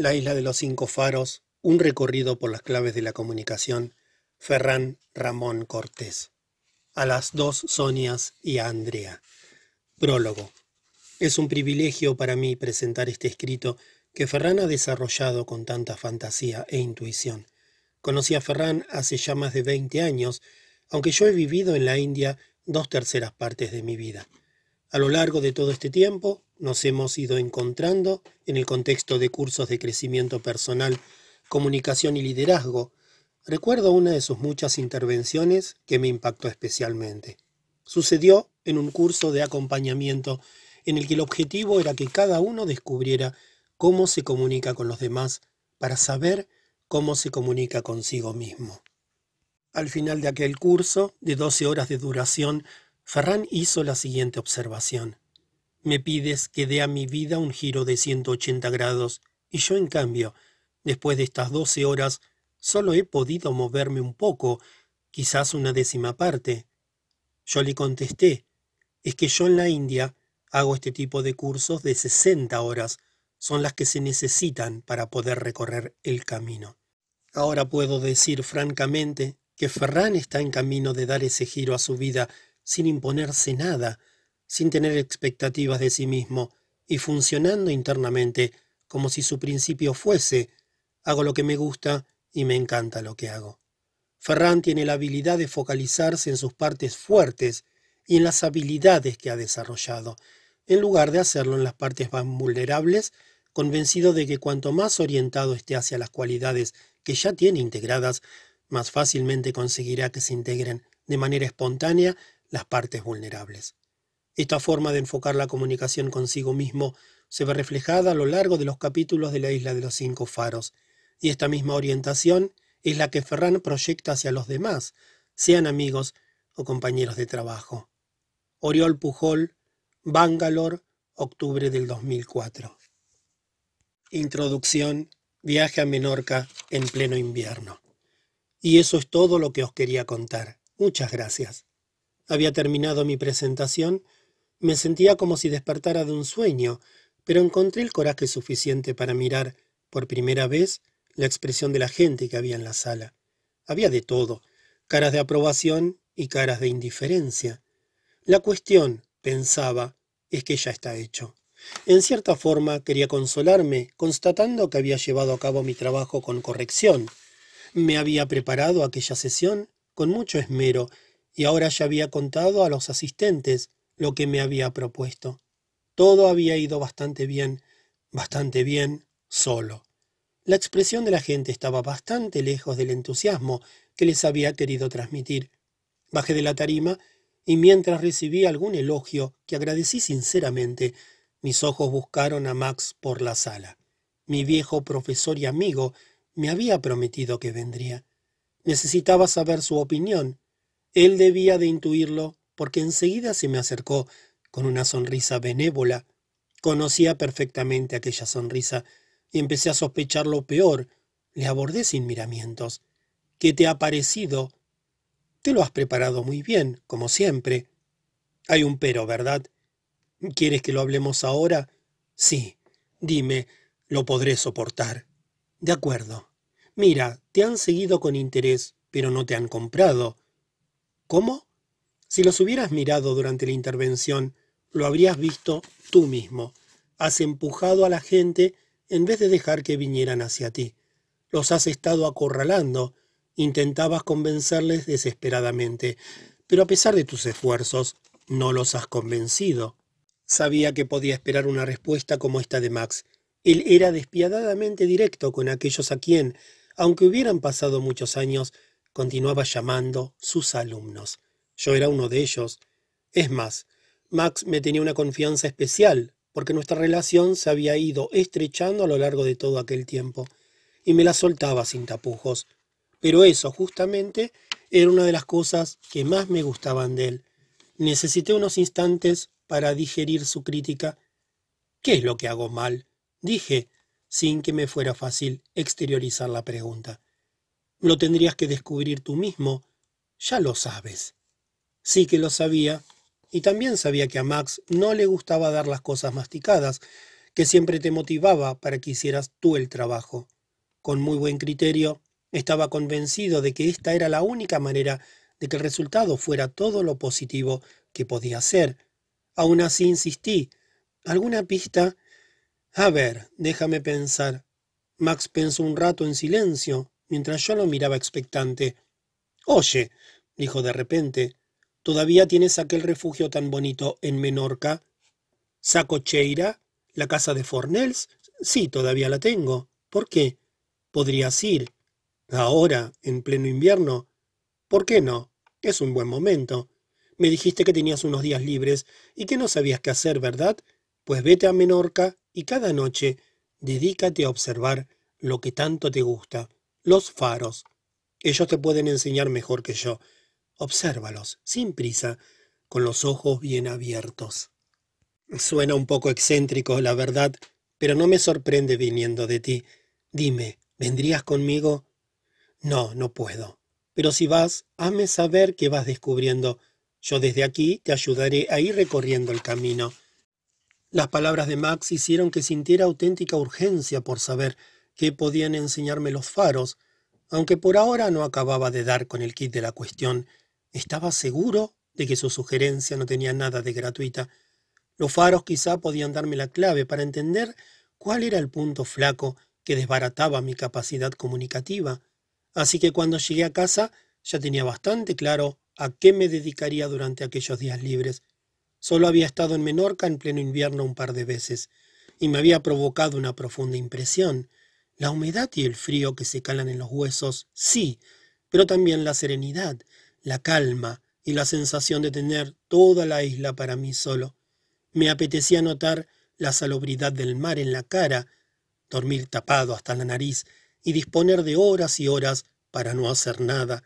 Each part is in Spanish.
La isla de los cinco faros, un recorrido por las claves de la comunicación, Ferran Ramón Cortés. A las dos Sonias y a Andrea. Prólogo. Es un privilegio para mí presentar este escrito que Ferran ha desarrollado con tanta fantasía e intuición. Conocí a Ferran hace ya más de 20 años, aunque yo he vivido en la India dos terceras partes de mi vida. A lo largo de todo este tiempo nos hemos ido encontrando en el contexto de cursos de crecimiento personal, comunicación y liderazgo. Recuerdo una de sus muchas intervenciones que me impactó especialmente. Sucedió en un curso de acompañamiento en el que el objetivo era que cada uno descubriera cómo se comunica con los demás para saber cómo se comunica consigo mismo. Al final de aquel curso, de 12 horas de duración, Ferran hizo la siguiente observación. Me pides que dé a mi vida un giro de 180 grados, y yo en cambio, después de estas 12 horas, solo he podido moverme un poco, quizás una décima parte. Yo le contesté, es que yo en la India hago este tipo de cursos de 60 horas, son las que se necesitan para poder recorrer el camino. Ahora puedo decir francamente que Ferran está en camino de dar ese giro a su vida sin imponerse nada, sin tener expectativas de sí mismo y funcionando internamente como si su principio fuese hago lo que me gusta y me encanta lo que hago. Ferran tiene la habilidad de focalizarse en sus partes fuertes y en las habilidades que ha desarrollado, en lugar de hacerlo en las partes más vulnerables convencido de que cuanto más orientado esté hacia las cualidades que ya tiene integradas, más fácilmente conseguirá que se integren de manera espontánea las partes vulnerables. Esta forma de enfocar la comunicación consigo mismo se ve reflejada a lo largo de los capítulos de la Isla de los Cinco Faros, y esta misma orientación es la que Ferran proyecta hacia los demás, sean amigos o compañeros de trabajo. Oriol Pujol, Bangalore, octubre del 2004. Introducción, viaje a Menorca en pleno invierno. Y eso es todo lo que os quería contar. Muchas gracias. Había terminado mi presentación, me sentía como si despertara de un sueño, pero encontré el coraje suficiente para mirar, por primera vez, la expresión de la gente que había en la sala. Había de todo, caras de aprobación y caras de indiferencia. La cuestión, pensaba, es que ya está hecho. En cierta forma quería consolarme, constatando que había llevado a cabo mi trabajo con corrección. Me había preparado aquella sesión con mucho esmero y ahora ya había contado a los asistentes lo que me había propuesto. Todo había ido bastante bien, bastante bien, solo. La expresión de la gente estaba bastante lejos del entusiasmo que les había querido transmitir. Bajé de la tarima y mientras recibí algún elogio que agradecí sinceramente, mis ojos buscaron a Max por la sala. Mi viejo profesor y amigo me había prometido que vendría. Necesitaba saber su opinión. Él debía de intuirlo porque enseguida se me acercó con una sonrisa benévola. Conocía perfectamente aquella sonrisa y empecé a sospechar lo peor. Le abordé sin miramientos. ¿Qué te ha parecido? Te lo has preparado muy bien, como siempre. Hay un pero, ¿verdad? ¿Quieres que lo hablemos ahora? Sí. Dime, lo podré soportar. De acuerdo. Mira, te han seguido con interés, pero no te han comprado. ¿Cómo? Si los hubieras mirado durante la intervención, lo habrías visto tú mismo. Has empujado a la gente en vez de dejar que vinieran hacia ti. Los has estado acorralando. Intentabas convencerles desesperadamente, pero a pesar de tus esfuerzos, no los has convencido. Sabía que podía esperar una respuesta como esta de Max. Él era despiadadamente directo con aquellos a quien, aunque hubieran pasado muchos años, continuaba llamando sus alumnos. Yo era uno de ellos. Es más, Max me tenía una confianza especial, porque nuestra relación se había ido estrechando a lo largo de todo aquel tiempo, y me la soltaba sin tapujos. Pero eso, justamente, era una de las cosas que más me gustaban de él. Necesité unos instantes para digerir su crítica. ¿Qué es lo que hago mal? dije, sin que me fuera fácil exteriorizar la pregunta. Lo tendrías que descubrir tú mismo. Ya lo sabes. Sí que lo sabía, y también sabía que a Max no le gustaba dar las cosas masticadas, que siempre te motivaba para que hicieras tú el trabajo. Con muy buen criterio, estaba convencido de que esta era la única manera de que el resultado fuera todo lo positivo que podía ser. Aún así insistí. ¿Alguna pista? A ver, déjame pensar. Max pensó un rato en silencio, mientras yo lo miraba expectante. Oye, dijo de repente, ¿todavía tienes aquel refugio tan bonito en Menorca? ¿Sacocheira? ¿La casa de Fornells? Sí, todavía la tengo. ¿Por qué? Podrías ir. Ahora, en pleno invierno. ¿Por qué no? Es un buen momento. Me dijiste que tenías unos días libres y que no sabías qué hacer, ¿verdad? Pues vete a Menorca y cada noche dedícate a observar lo que tanto te gusta, los faros. Ellos te pueden enseñar mejor que yo. Obsérvalos, sin prisa, con los ojos bien abiertos. Suena un poco excéntrico, la verdad, pero no me sorprende viniendo de ti. Dime, ¿vendrías conmigo? No, no puedo. Pero si vas, hazme saber qué vas descubriendo. Yo desde aquí te ayudaré a ir recorriendo el camino. Las palabras de Max hicieron que sintiera auténtica urgencia por saber qué podían enseñarme los faros, aunque por ahora no acababa de dar con el kit de la cuestión. Estaba seguro de que su sugerencia no tenía nada de gratuita. Los faros quizá podían darme la clave para entender cuál era el punto flaco que desbarataba mi capacidad comunicativa. Así que cuando llegué a casa ya tenía bastante claro a qué me dedicaría durante aquellos días libres. Solo había estado en Menorca en pleno invierno un par de veces, y me había provocado una profunda impresión. La humedad y el frío que se calan en los huesos, sí, pero también la serenidad, la calma y la sensación de tener toda la isla para mí solo. Me apetecía notar la salubridad del mar en la cara, dormir tapado hasta la nariz y disponer de horas y horas para no hacer nada.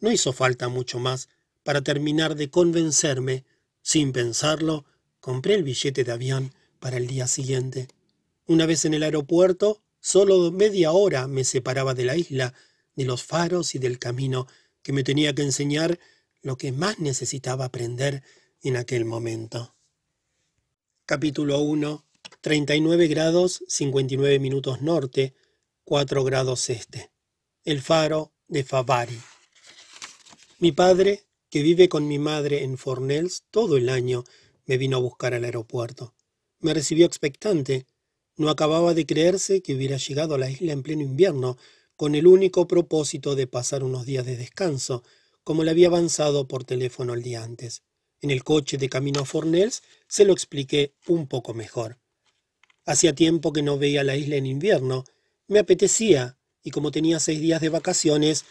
No hizo falta mucho más para terminar de convencerme. Sin pensarlo, compré el billete de avión para el día siguiente. Una vez en el aeropuerto, solo media hora me separaba de la isla, de los faros y del camino que me tenía que enseñar lo que más necesitaba aprender en aquel momento. Capítulo 1. 39 grados 59 minutos norte, 4 grados este. El faro de Favari. Mi padre, que vive con mi madre en Fornells todo el año, me vino a buscar al aeropuerto. Me recibió expectante. No acababa de creerse que hubiera llegado a la isla en pleno invierno, con el único propósito de pasar unos días de descanso, como le había avanzado por teléfono el día antes. En el coche de camino a Fornells se lo expliqué un poco mejor. Hacía tiempo que no veía la isla en invierno. Me apetecía, y como tenía seis días de vacaciones,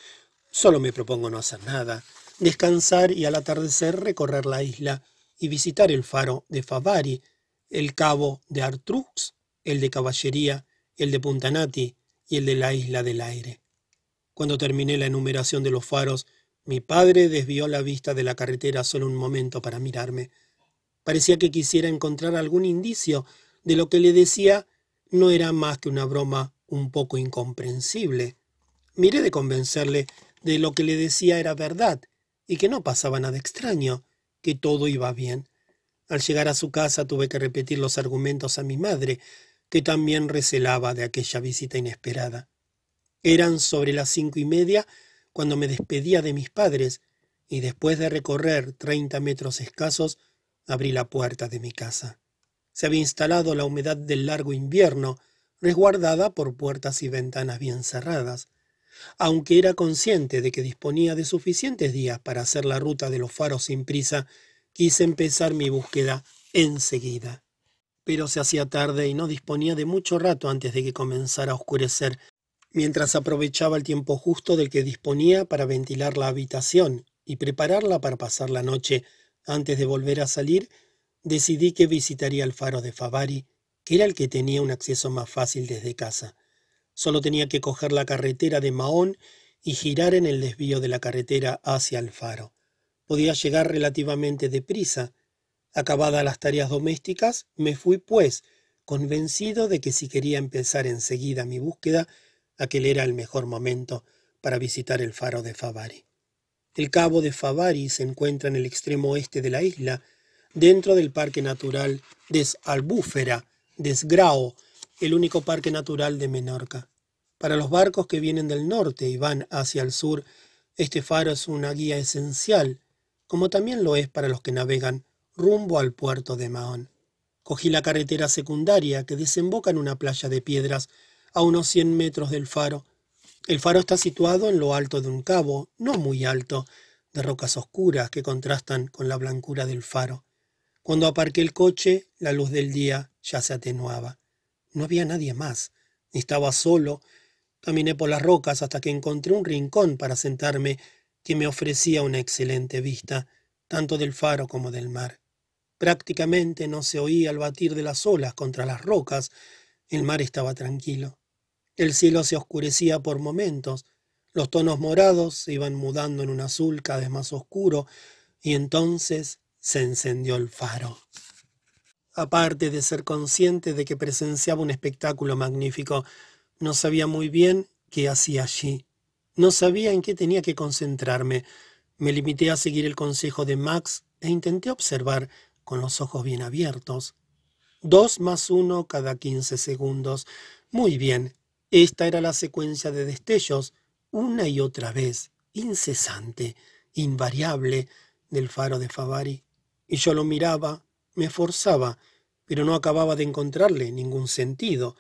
solo me propongo no hacer nada, descansar y al atardecer recorrer la isla y visitar el faro de Favari, el cabo de Artrux, el de Caballería, el de Puntanati y el de la Isla del Aire. Cuando terminé la enumeración de los faros, mi padre desvió la vista de la carretera solo un momento para mirarme. Parecía que quisiera encontrar algún indicio de lo que le decía no era más que una broma un poco incomprensible. Miré de convencerle de lo que le decía era verdad y que no pasaba nada extraño, que todo iba bien. Al llegar a su casa tuve que repetir los argumentos a mi madre, que también recelaba de aquella visita inesperada. Eran sobre las cinco y media cuando me despedía de mis padres y después de recorrer treinta metros escasos, abrí la puerta de mi casa. Se había instalado la humedad del largo invierno, resguardada por puertas y ventanas bien cerradas. Aunque era consciente de que disponía de suficientes días para hacer la ruta de los faros sin prisa, quise empezar mi búsqueda enseguida. Pero se hacía tarde y no disponía de mucho rato antes de que comenzara a oscurecer mientras aprovechaba el tiempo justo del que disponía para ventilar la habitación y prepararla para pasar la noche antes de volver a salir, decidí que visitaría el faro de Favari, que era el que tenía un acceso más fácil desde casa. Solo tenía que coger la carretera de Mahón y girar en el desvío de la carretera hacia el faro. Podía llegar relativamente deprisa. Acabadas las tareas domésticas, me fui, pues, convencido de que si quería empezar enseguida mi búsqueda, Aquel era el mejor momento para visitar el faro de Favari. El cabo de Favari se encuentra en el extremo oeste de la isla, dentro del Parque Natural de Albúfera, Desgrao, el único parque natural de Menorca. Para los barcos que vienen del norte y van hacia el sur, este faro es una guía esencial, como también lo es para los que navegan rumbo al puerto de Mahón. Cogí la carretera secundaria que desemboca en una playa de piedras a unos 100 metros del faro. El faro está situado en lo alto de un cabo, no muy alto, de rocas oscuras que contrastan con la blancura del faro. Cuando aparqué el coche, la luz del día ya se atenuaba. No había nadie más. Estaba solo. Caminé por las rocas hasta que encontré un rincón para sentarme que me ofrecía una excelente vista, tanto del faro como del mar. Prácticamente no se oía el batir de las olas contra las rocas. El mar estaba tranquilo. El cielo se oscurecía por momentos. Los tonos morados se iban mudando en un azul cada vez más oscuro y entonces se encendió el faro. Aparte de ser consciente de que presenciaba un espectáculo magnífico, no sabía muy bien qué hacía allí. No sabía en qué tenía que concentrarme. Me limité a seguir el consejo de Max e intenté observar con los ojos bien abiertos. Dos más uno cada quince segundos. Muy bien. Esta era la secuencia de destellos, una y otra vez, incesante, invariable, del faro de Favari. Y yo lo miraba, me forzaba, pero no acababa de encontrarle ningún sentido.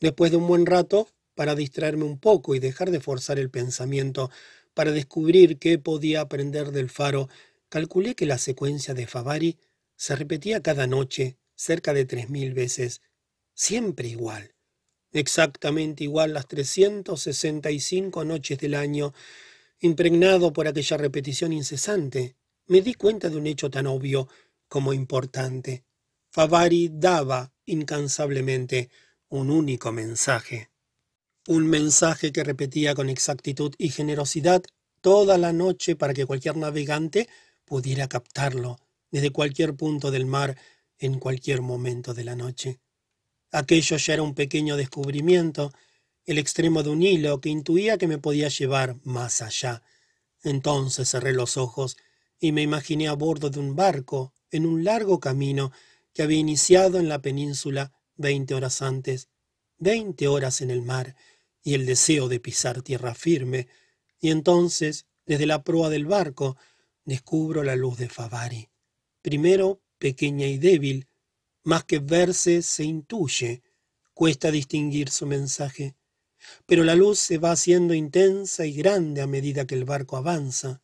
Después de un buen rato, para distraerme un poco y dejar de forzar el pensamiento, para descubrir qué podía aprender del faro, calculé que la secuencia de Favari se repetía cada noche cerca de tres mil veces, siempre igual, exactamente igual las trescientos sesenta y cinco noches del año, impregnado por aquella repetición incesante, me di cuenta de un hecho tan obvio como importante. Favari daba incansablemente un único mensaje. Un mensaje que repetía con exactitud y generosidad toda la noche para que cualquier navegante pudiera captarlo desde cualquier punto del mar en cualquier momento de la noche. Aquello ya era un pequeño descubrimiento, el extremo de un hilo que intuía que me podía llevar más allá. Entonces cerré los ojos y me imaginé a bordo de un barco en un largo camino que había iniciado en la península veinte horas antes, veinte horas en el mar, y el deseo de pisar tierra firme, y entonces, desde la proa del barco, descubro la luz de Favari. Primero, pequeña y débil, más que verse se intuye, cuesta distinguir su mensaje, pero la luz se va haciendo intensa y grande a medida que el barco avanza,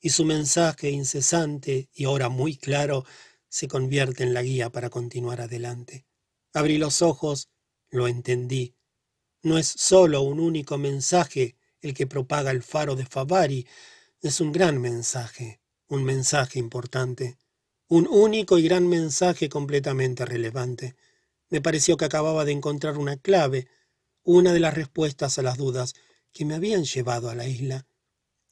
y su mensaje incesante y ahora muy claro se convierte en la guía para continuar adelante. Abrí los ojos, lo entendí. No es solo un único mensaje el que propaga el faro de Favari, es un gran mensaje, un mensaje importante, un único y gran mensaje completamente relevante. Me pareció que acababa de encontrar una clave, una de las respuestas a las dudas que me habían llevado a la isla.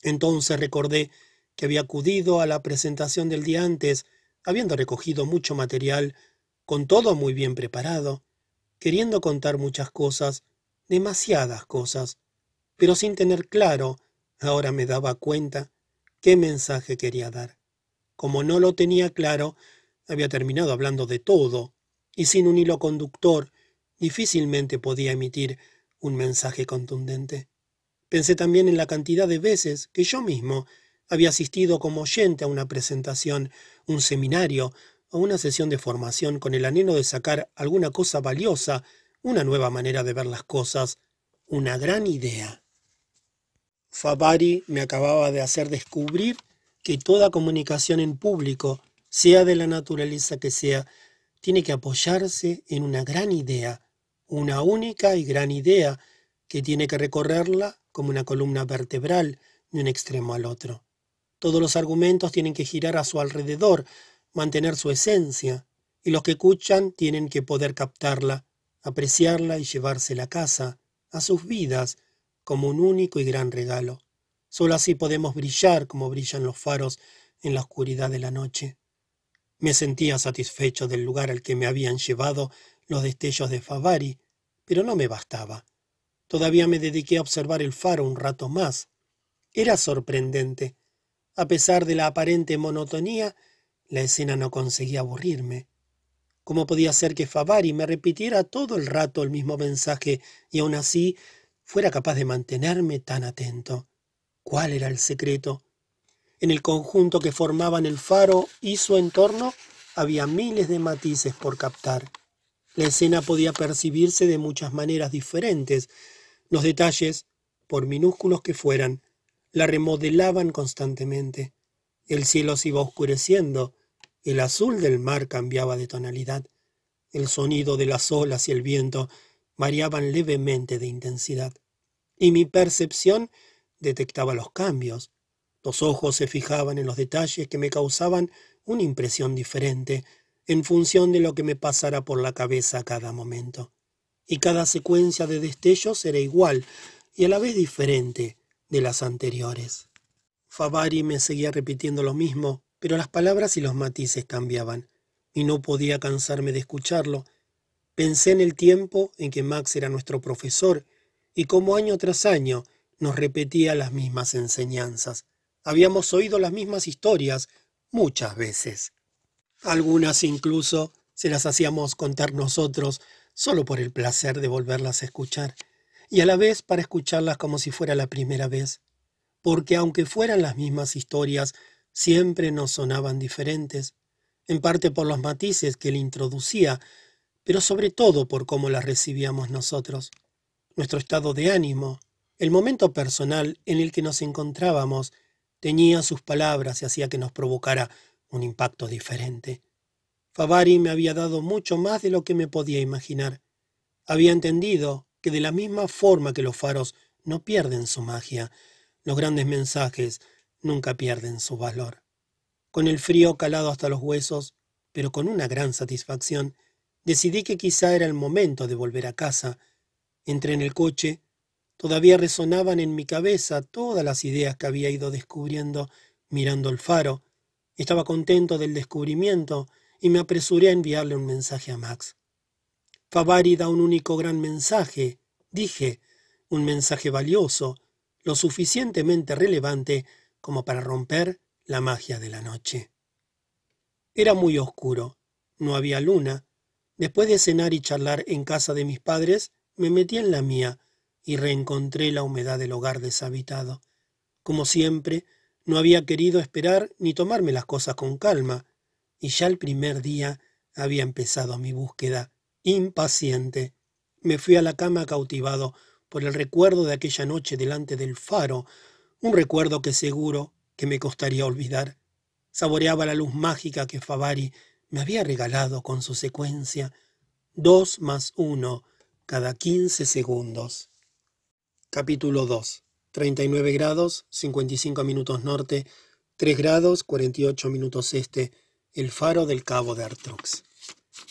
Entonces recordé que había acudido a la presentación del día antes habiendo recogido mucho material, con todo muy bien preparado, queriendo contar muchas cosas, demasiadas cosas, pero sin tener claro, ahora me daba cuenta, qué mensaje quería dar. Como no lo tenía claro, había terminado hablando de todo, y sin un hilo conductor, difícilmente podía emitir un mensaje contundente. Pensé también en la cantidad de veces que yo mismo había asistido como oyente a una presentación, un seminario o una sesión de formación con el anhelo de sacar alguna cosa valiosa, una nueva manera de ver las cosas, una gran idea. Fabari me acababa de hacer descubrir que toda comunicación en público, sea de la naturaleza que sea, tiene que apoyarse en una gran idea, una única y gran idea que tiene que recorrerla como una columna vertebral de un extremo al otro. Todos los argumentos tienen que girar a su alrededor, mantener su esencia, y los que escuchan tienen que poder captarla, apreciarla y llevársela a casa, a sus vidas, como un único y gran regalo. Solo así podemos brillar como brillan los faros en la oscuridad de la noche. Me sentía satisfecho del lugar al que me habían llevado los destellos de Favari, pero no me bastaba. Todavía me dediqué a observar el faro un rato más. Era sorprendente. A pesar de la aparente monotonía, la escena no conseguía aburrirme. ¿Cómo podía ser que Favari me repitiera todo el rato el mismo mensaje y aún así fuera capaz de mantenerme tan atento? ¿Cuál era el secreto? En el conjunto que formaban el faro y su entorno había miles de matices por captar. La escena podía percibirse de muchas maneras diferentes. Los detalles, por minúsculos que fueran, la remodelaban constantemente. El cielo se iba oscureciendo, el azul del mar cambiaba de tonalidad. El sonido de las olas y el viento variaban levemente de intensidad. Y mi percepción detectaba los cambios. Los ojos se fijaban en los detalles que me causaban una impresión diferente en función de lo que me pasara por la cabeza a cada momento. Y cada secuencia de destellos era igual y a la vez diferente de las anteriores. Favari me seguía repitiendo lo mismo, pero las palabras y los matices cambiaban, y no podía cansarme de escucharlo. Pensé en el tiempo en que Max era nuestro profesor, y como año tras año nos repetía las mismas enseñanzas. Habíamos oído las mismas historias muchas veces. Algunas incluso se las hacíamos contar nosotros solo por el placer de volverlas a escuchar, y a la vez para escucharlas como si fuera la primera vez, porque aunque fueran las mismas historias, siempre nos sonaban diferentes, en parte por los matices que él introducía, pero sobre todo por cómo las recibíamos nosotros. Nuestro estado de ánimo, el momento personal en el que nos encontrábamos, teñía sus palabras y hacía que nos provocara un impacto diferente. Favari me había dado mucho más de lo que me podía imaginar. Había entendido que de la misma forma que los faros no pierden su magia, los grandes mensajes nunca pierden su valor. Con el frío calado hasta los huesos, pero con una gran satisfacción, decidí que quizá era el momento de volver a casa. Entré en el coche. Todavía resonaban en mi cabeza todas las ideas que había ido descubriendo mirando el faro. Estaba contento del descubrimiento y me apresuré a enviarle un mensaje a Max. Favari da un único gran mensaje, dije, un mensaje valioso, lo suficientemente relevante como para romper la magia de la noche. Era muy oscuro, no había luna. Después de cenar y charlar en casa de mis padres, me metí en la mía y reencontré la humedad del hogar deshabitado. Como siempre, no había querido esperar ni tomarme las cosas con calma, y ya el primer día había empezado mi búsqueda, impaciente. Me fui a la cama cautivado por el recuerdo de aquella noche delante del faro, un recuerdo que seguro que me costaría olvidar. Saboreaba la luz mágica que Favari me había regalado con su secuencia, dos más uno cada quince segundos. Capítulo 2. 39 grados, 55 minutos norte, 3 grados, 48 minutos este, el faro del cabo de Artrux.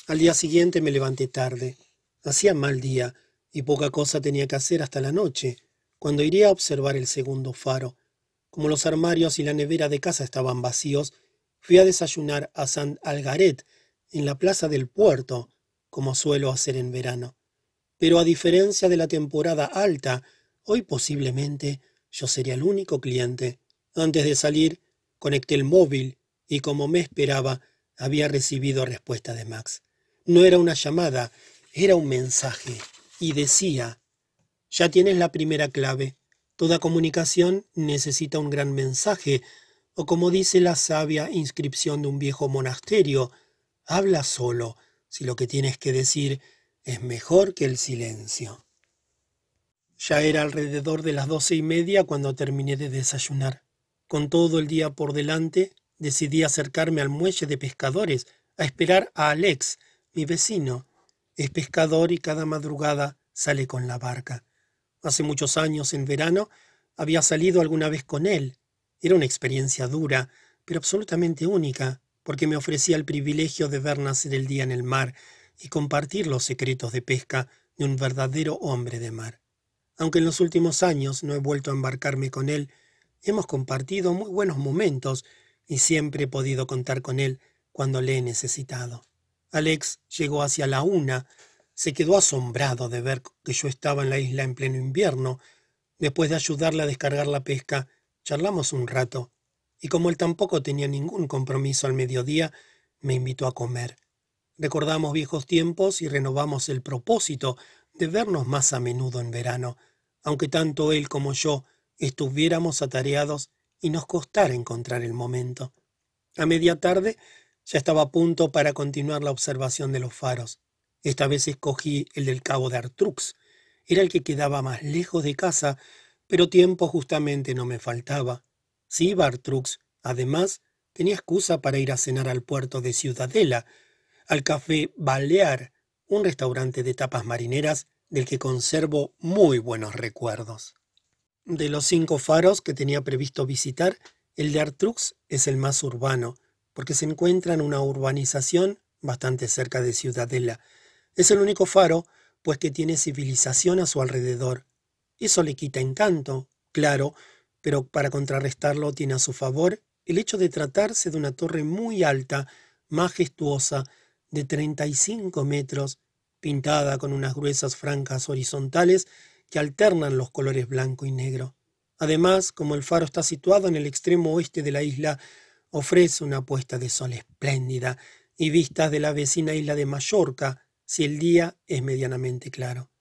Al día siguiente me levanté tarde. Hacía mal día y poca cosa tenía que hacer hasta la noche, cuando iría a observar el segundo faro. Como los armarios y la nevera de casa estaban vacíos, fui a desayunar a San Algaret, en la plaza del puerto, como suelo hacer en verano. Pero a diferencia de la temporada alta, hoy posiblemente yo sería el único cliente. Antes de salir, conecté el móvil y como me esperaba, había recibido respuesta de Max. No era una llamada, era un mensaje, y decía, ya tienes la primera clave. Toda comunicación necesita un gran mensaje, o como dice la sabia inscripción de un viejo monasterio, habla solo si lo que tienes que decir es mejor que el silencio. Ya era alrededor de las doce y media cuando terminé de desayunar. Con todo el día por delante, decidí acercarme al muelle de pescadores a esperar a Alex, mi vecino. Es pescador y cada madrugada sale con la barca. Hace muchos años, en verano, había salido alguna vez con él. Era una experiencia dura, pero absolutamente única, porque me ofrecía el privilegio de ver nacer el día en el mar y compartir los secretos de pesca de un verdadero hombre de mar. Aunque en los últimos años no he vuelto a embarcarme con él, hemos compartido muy buenos momentos y siempre he podido contar con él cuando le he necesitado. Alex llegó hacia la una, se quedó asombrado de ver que yo estaba en la isla en pleno invierno. Después de ayudarle a descargar la pesca, charlamos un rato, y como él tampoco tenía ningún compromiso al mediodía, me invitó a comer. Recordamos viejos tiempos y renovamos el propósito de vernos más a menudo en verano, aunque tanto él como yo estuviéramos atareados y nos costara encontrar el momento. A media tarde ya estaba a punto para continuar la observación de los faros. Esta vez escogí el del cabo de Artrux. Era el que quedaba más lejos de casa, pero tiempo justamente no me faltaba. Si iba Artrux, además, tenía excusa para ir a cenar al puerto de Ciudadela, al café Balear, un restaurante de tapas marineras del que conservo muy buenos recuerdos. De los cinco faros que tenía previsto visitar, el de Artrux es el más urbano, porque se encuentra en una urbanización bastante cerca de Ciudadela. Es el único faro, pues que tiene civilización a su alrededor. Eso le quita encanto, claro, pero para contrarrestarlo tiene a su favor el hecho de tratarse de una torre muy alta, majestuosa, de 35 metros, pintada con unas gruesas franjas horizontales que alternan los colores blanco y negro. Además, como el faro está situado en el extremo oeste de la isla, ofrece una puesta de sol espléndida y vistas de la vecina isla de Mallorca, si el día es medianamente claro.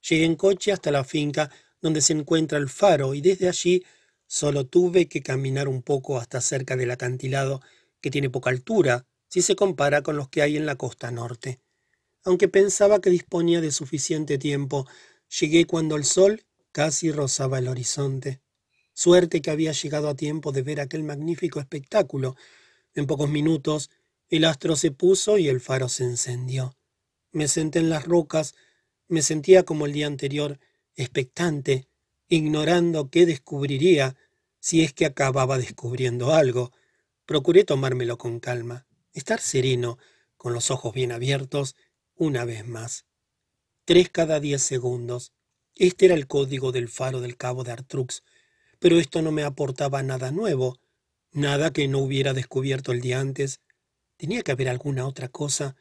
Llegué en coche hasta la finca donde se encuentra el faro y desde allí solo tuve que caminar un poco hasta cerca del acantilado, que tiene poca altura si se compara con los que hay en la costa norte. Aunque pensaba que disponía de suficiente tiempo Llegué cuando el sol casi rozaba el horizonte. Suerte que había llegado a tiempo de ver aquel magnífico espectáculo. En pocos minutos el astro se puso y el faro se encendió. Me senté en las rocas, me sentía como el día anterior, expectante, ignorando qué descubriría, si es que acababa descubriendo algo. Procuré tomármelo con calma, estar sereno, con los ojos bien abiertos, una vez más tres cada diez segundos. Este era el código del faro del cabo de Artrux, pero esto no me aportaba nada nuevo, nada que no hubiera descubierto el día antes. Tenía que haber alguna otra cosa,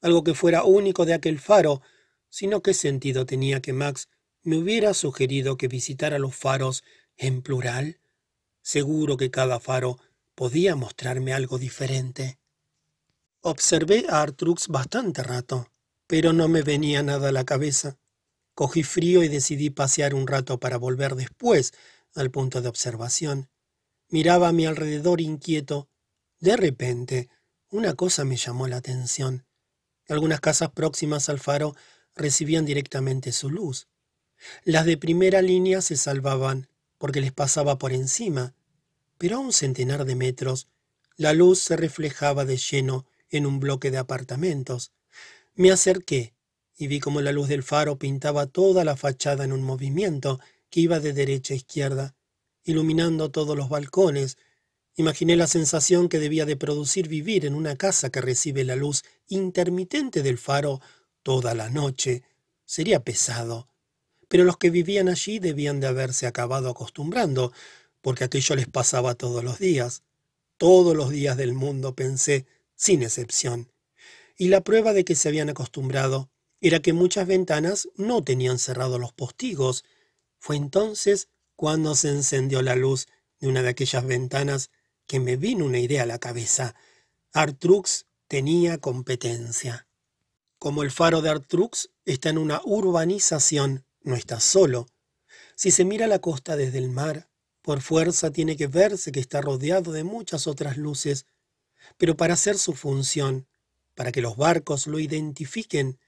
algo que fuera único de aquel faro, sino qué sentido tenía que Max me hubiera sugerido que visitara los faros en plural. Seguro que cada faro podía mostrarme algo diferente. Observé a Artrux bastante rato pero no me venía nada a la cabeza. Cogí frío y decidí pasear un rato para volver después al punto de observación. Miraba a mi alrededor inquieto. De repente, una cosa me llamó la atención. Algunas casas próximas al faro recibían directamente su luz. Las de primera línea se salvaban porque les pasaba por encima, pero a un centenar de metros la luz se reflejaba de lleno en un bloque de apartamentos. Me acerqué y vi como la luz del faro pintaba toda la fachada en un movimiento que iba de derecha a izquierda, iluminando todos los balcones. Imaginé la sensación que debía de producir vivir en una casa que recibe la luz intermitente del faro toda la noche. Sería pesado. Pero los que vivían allí debían de haberse acabado acostumbrando, porque aquello les pasaba todos los días. Todos los días del mundo, pensé, sin excepción y la prueba de que se habían acostumbrado era que muchas ventanas no tenían cerrados los postigos. Fue entonces cuando se encendió la luz de una de aquellas ventanas que me vino una idea a la cabeza. Artrux tenía competencia. Como el faro de Artrux está en una urbanización, no está solo. Si se mira la costa desde el mar, por fuerza tiene que verse que está rodeado de muchas otras luces, pero para hacer su función para que los barcos lo identifiquen,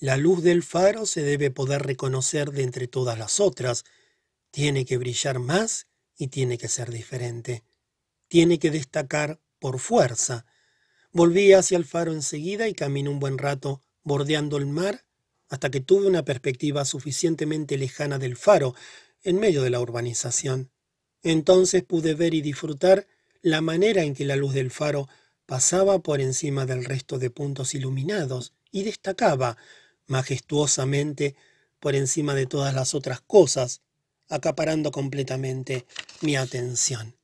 la luz del faro se debe poder reconocer de entre todas las otras. Tiene que brillar más y tiene que ser diferente. Tiene que destacar por fuerza. Volví hacia el faro enseguida y caminé un buen rato bordeando el mar hasta que tuve una perspectiva suficientemente lejana del faro, en medio de la urbanización. Entonces pude ver y disfrutar la manera en que la luz del faro pasaba por encima del resto de puntos iluminados y destacaba majestuosamente por encima de todas las otras cosas, acaparando completamente mi atención.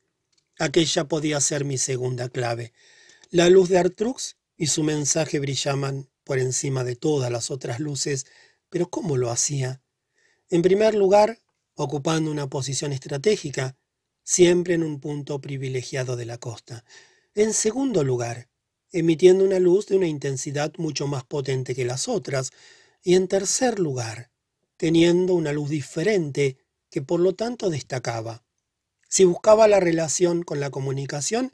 Aquella podía ser mi segunda clave. La luz de Artrux y su mensaje brillaban por encima de todas las otras luces, pero ¿cómo lo hacía? En primer lugar, ocupando una posición estratégica, siempre en un punto privilegiado de la costa. En segundo lugar, emitiendo una luz de una intensidad mucho más potente que las otras, y en tercer lugar, teniendo una luz diferente que por lo tanto destacaba. Si buscaba la relación con la comunicación,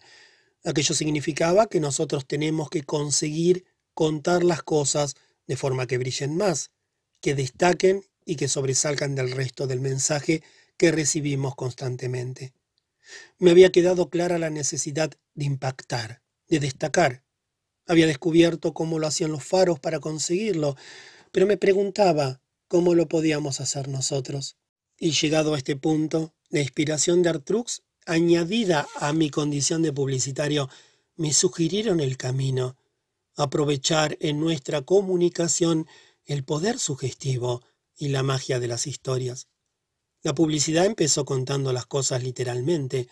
aquello significaba que nosotros tenemos que conseguir contar las cosas de forma que brillen más, que destaquen y que sobresalgan del resto del mensaje que recibimos constantemente. Me había quedado clara la necesidad de impactar, de destacar, había descubierto cómo lo hacían los faros para conseguirlo, pero me preguntaba cómo lo podíamos hacer nosotros. Y llegado a este punto, la inspiración de Artrux, añadida a mi condición de publicitario, me sugirieron el camino, aprovechar en nuestra comunicación el poder sugestivo y la magia de las historias. La publicidad empezó contando las cosas literalmente,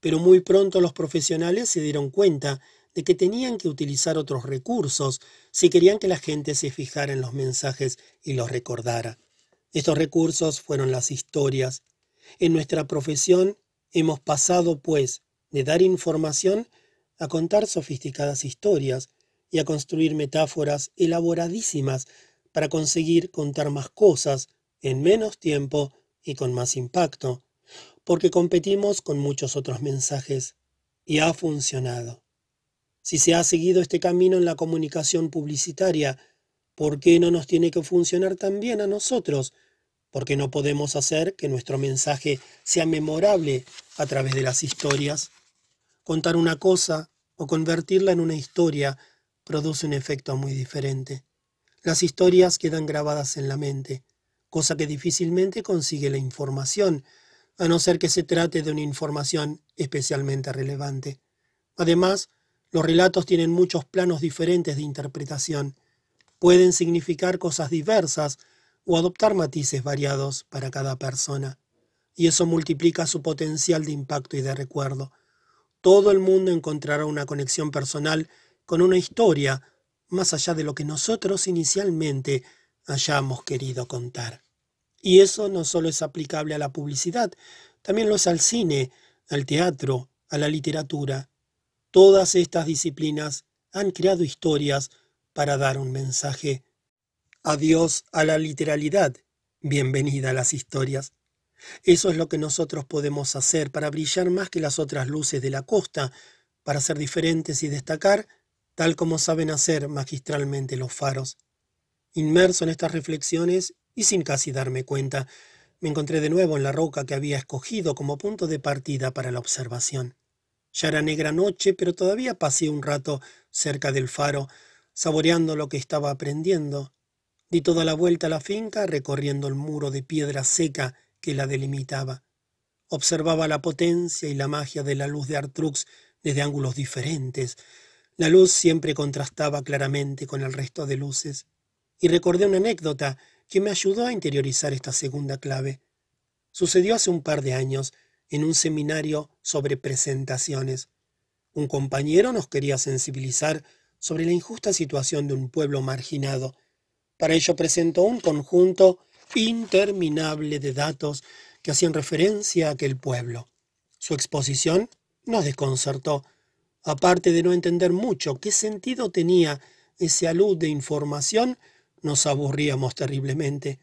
pero muy pronto los profesionales se dieron cuenta de que tenían que utilizar otros recursos si querían que la gente se fijara en los mensajes y los recordara. Estos recursos fueron las historias. En nuestra profesión hemos pasado, pues, de dar información a contar sofisticadas historias y a construir metáforas elaboradísimas para conseguir contar más cosas en menos tiempo y con más impacto, porque competimos con muchos otros mensajes y ha funcionado. Si se ha seguido este camino en la comunicación publicitaria, ¿por qué no nos tiene que funcionar también a nosotros? ¿Por qué no podemos hacer que nuestro mensaje sea memorable a través de las historias? Contar una cosa o convertirla en una historia produce un efecto muy diferente. Las historias quedan grabadas en la mente, cosa que difícilmente consigue la información, a no ser que se trate de una información especialmente relevante. Además, los relatos tienen muchos planos diferentes de interpretación. Pueden significar cosas diversas o adoptar matices variados para cada persona. Y eso multiplica su potencial de impacto y de recuerdo. Todo el mundo encontrará una conexión personal con una historia más allá de lo que nosotros inicialmente hayamos querido contar. Y eso no solo es aplicable a la publicidad, también lo es al cine, al teatro, a la literatura. Todas estas disciplinas han creado historias para dar un mensaje. Adiós a la literalidad, bienvenida a las historias. Eso es lo que nosotros podemos hacer para brillar más que las otras luces de la costa, para ser diferentes y destacar, tal como saben hacer magistralmente los faros. Inmerso en estas reflexiones y sin casi darme cuenta, me encontré de nuevo en la roca que había escogido como punto de partida para la observación. Ya era negra noche, pero todavía pasé un rato cerca del faro, saboreando lo que estaba aprendiendo. Di toda la vuelta a la finca, recorriendo el muro de piedra seca que la delimitaba. Observaba la potencia y la magia de la luz de Artrux desde ángulos diferentes. La luz siempre contrastaba claramente con el resto de luces. Y recordé una anécdota que me ayudó a interiorizar esta segunda clave. Sucedió hace un par de años, en un seminario sobre presentaciones. Un compañero nos quería sensibilizar sobre la injusta situación de un pueblo marginado. Para ello presentó un conjunto interminable de datos que hacían referencia a aquel pueblo. Su exposición nos desconcertó, aparte de no entender mucho qué sentido tenía ese alud de información, nos aburríamos terriblemente.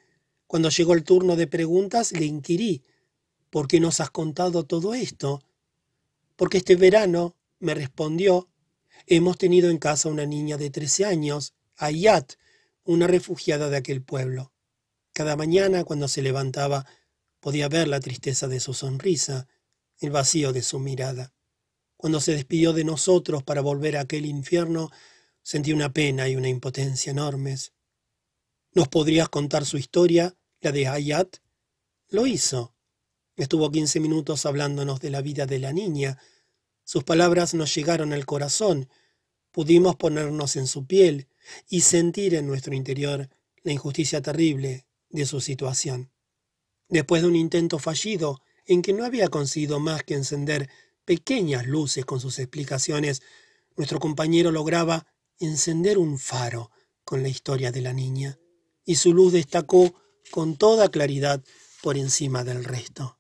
Cuando llegó el turno de preguntas, le inquirí ¿Por qué nos has contado todo esto? Porque este verano, me respondió, hemos tenido en casa una niña de trece años, Ayat, una refugiada de aquel pueblo. Cada mañana, cuando se levantaba, podía ver la tristeza de su sonrisa, el vacío de su mirada. Cuando se despidió de nosotros para volver a aquel infierno, sentí una pena y una impotencia enormes. ¿Nos podrías contar su historia, la de Ayat? Lo hizo. Estuvo quince minutos hablándonos de la vida de la niña. Sus palabras nos llegaron al corazón. Pudimos ponernos en su piel y sentir en nuestro interior la injusticia terrible de su situación. Después de un intento fallido, en que no había conseguido más que encender pequeñas luces con sus explicaciones, nuestro compañero lograba encender un faro con la historia de la niña, y su luz destacó con toda claridad por encima del resto.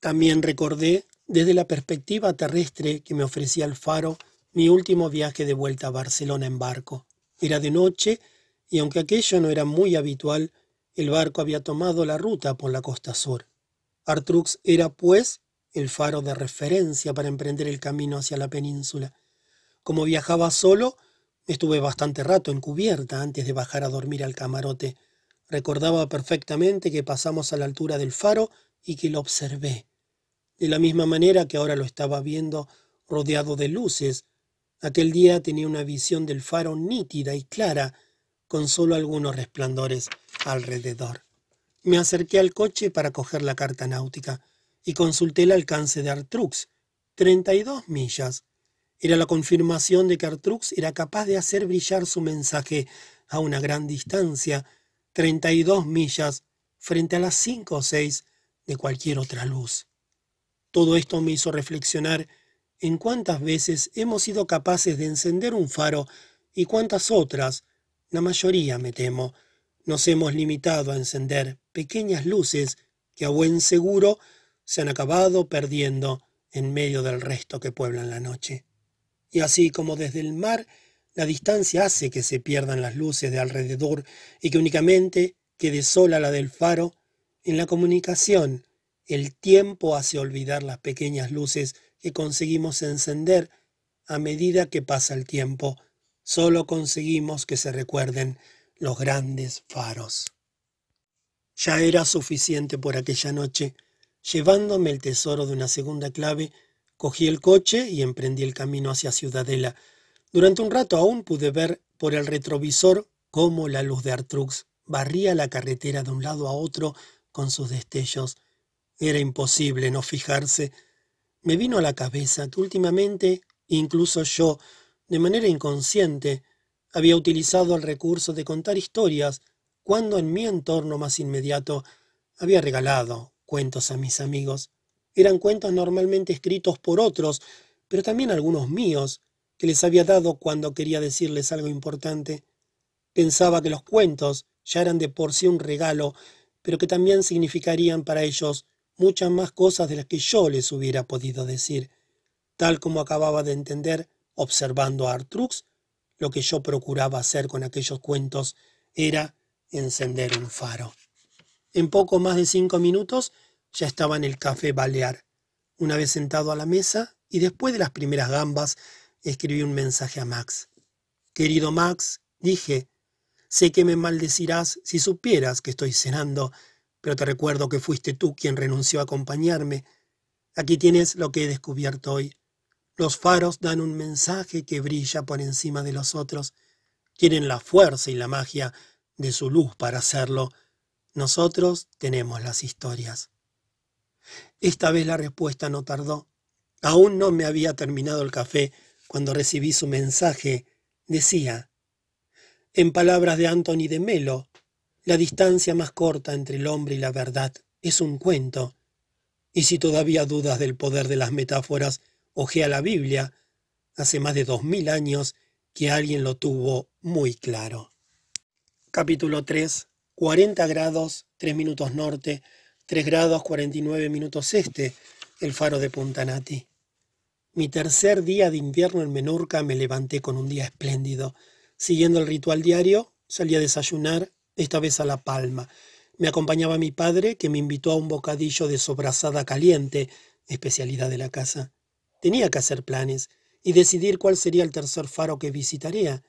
También recordé, desde la perspectiva terrestre que me ofrecía el faro, mi último viaje de vuelta a Barcelona en barco. Era de noche y aunque aquello no era muy habitual, el barco había tomado la ruta por la costa sur. Artrux era, pues, el faro de referencia para emprender el camino hacia la península. Como viajaba solo, estuve bastante rato en cubierta antes de bajar a dormir al camarote. Recordaba perfectamente que pasamos a la altura del faro y que lo observé. De la misma manera que ahora lo estaba viendo rodeado de luces, aquel día tenía una visión del faro nítida y clara, con solo algunos resplandores alrededor. Me acerqué al coche para coger la carta náutica y consulté el alcance de Artrux. Treinta y dos millas. Era la confirmación de que Artrux era capaz de hacer brillar su mensaje a una gran distancia, treinta y dos millas, frente a las cinco o seis de cualquier otra luz. Todo esto me hizo reflexionar en cuántas veces hemos sido capaces de encender un faro y cuántas otras, la mayoría me temo, nos hemos limitado a encender pequeñas luces que a buen seguro se han acabado perdiendo en medio del resto que pueblan la noche. Y así como desde el mar la distancia hace que se pierdan las luces de alrededor y que únicamente quede sola la del faro, en la comunicación el tiempo hace olvidar las pequeñas luces que conseguimos encender a medida que pasa el tiempo. Solo conseguimos que se recuerden los grandes faros. Ya era suficiente por aquella noche. Llevándome el tesoro de una segunda clave, cogí el coche y emprendí el camino hacia Ciudadela. Durante un rato aún pude ver por el retrovisor cómo la luz de Artrux barría la carretera de un lado a otro con sus destellos. Era imposible no fijarse. Me vino a la cabeza que últimamente, incluso yo, de manera inconsciente, había utilizado el recurso de contar historias cuando en mi entorno más inmediato había regalado cuentos a mis amigos. Eran cuentos normalmente escritos por otros, pero también algunos míos, que les había dado cuando quería decirles algo importante. Pensaba que los cuentos ya eran de por sí un regalo, pero que también significarían para ellos muchas más cosas de las que yo les hubiera podido decir, tal como acababa de entender observando a Artrux, lo que yo procuraba hacer con aquellos cuentos era encender un faro. En poco más de cinco minutos ya estaba en el café Balear. Una vez sentado a la mesa y después de las primeras gambas, escribí un mensaje a Max. Querido Max, dije, sé que me maldecirás si supieras que estoy cenando pero te recuerdo que fuiste tú quien renunció a acompañarme. Aquí tienes lo que he descubierto hoy. Los faros dan un mensaje que brilla por encima de los otros. Tienen la fuerza y la magia de su luz para hacerlo. Nosotros tenemos las historias. Esta vez la respuesta no tardó. Aún no me había terminado el café cuando recibí su mensaje. Decía, en palabras de Anthony de Melo, la distancia más corta entre el hombre y la verdad es un cuento. Y si todavía dudas del poder de las metáforas, ojea la Biblia. Hace más de dos mil años que alguien lo tuvo muy claro. Capítulo 3. 40 grados, 3 minutos norte, 3 grados 49 minutos este, el faro de Puntanati. Mi tercer día de invierno en Menorca me levanté con un día espléndido. Siguiendo el ritual diario, salí a desayunar esta vez a La Palma. Me acompañaba mi padre, que me invitó a un bocadillo de sobrasada caliente, especialidad de la casa. Tenía que hacer planes y decidir cuál sería el tercer faro que visitaría.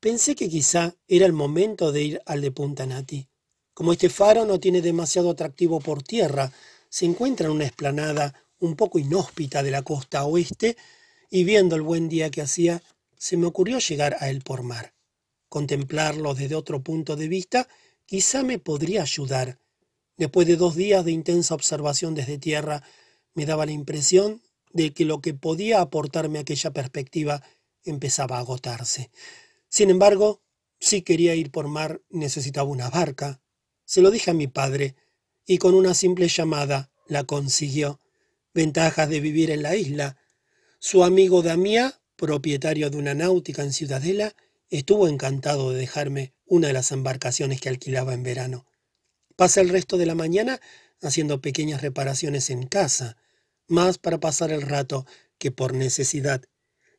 Pensé que quizá era el momento de ir al de Punta Nati. Como este faro no tiene demasiado atractivo por tierra, se encuentra en una esplanada un poco inhóspita de la costa oeste, y viendo el buen día que hacía, se me ocurrió llegar a él por mar. Contemplarlo desde otro punto de vista quizá me podría ayudar. Después de dos días de intensa observación desde tierra, me daba la impresión de que lo que podía aportarme aquella perspectiva empezaba a agotarse. Sin embargo, si quería ir por mar necesitaba una barca. Se lo dije a mi padre, y con una simple llamada la consiguió. Ventajas de vivir en la isla. Su amigo Damía, propietario de una náutica en Ciudadela, Estuvo encantado de dejarme una de las embarcaciones que alquilaba en verano. Pasé el resto de la mañana haciendo pequeñas reparaciones en casa, más para pasar el rato que por necesidad,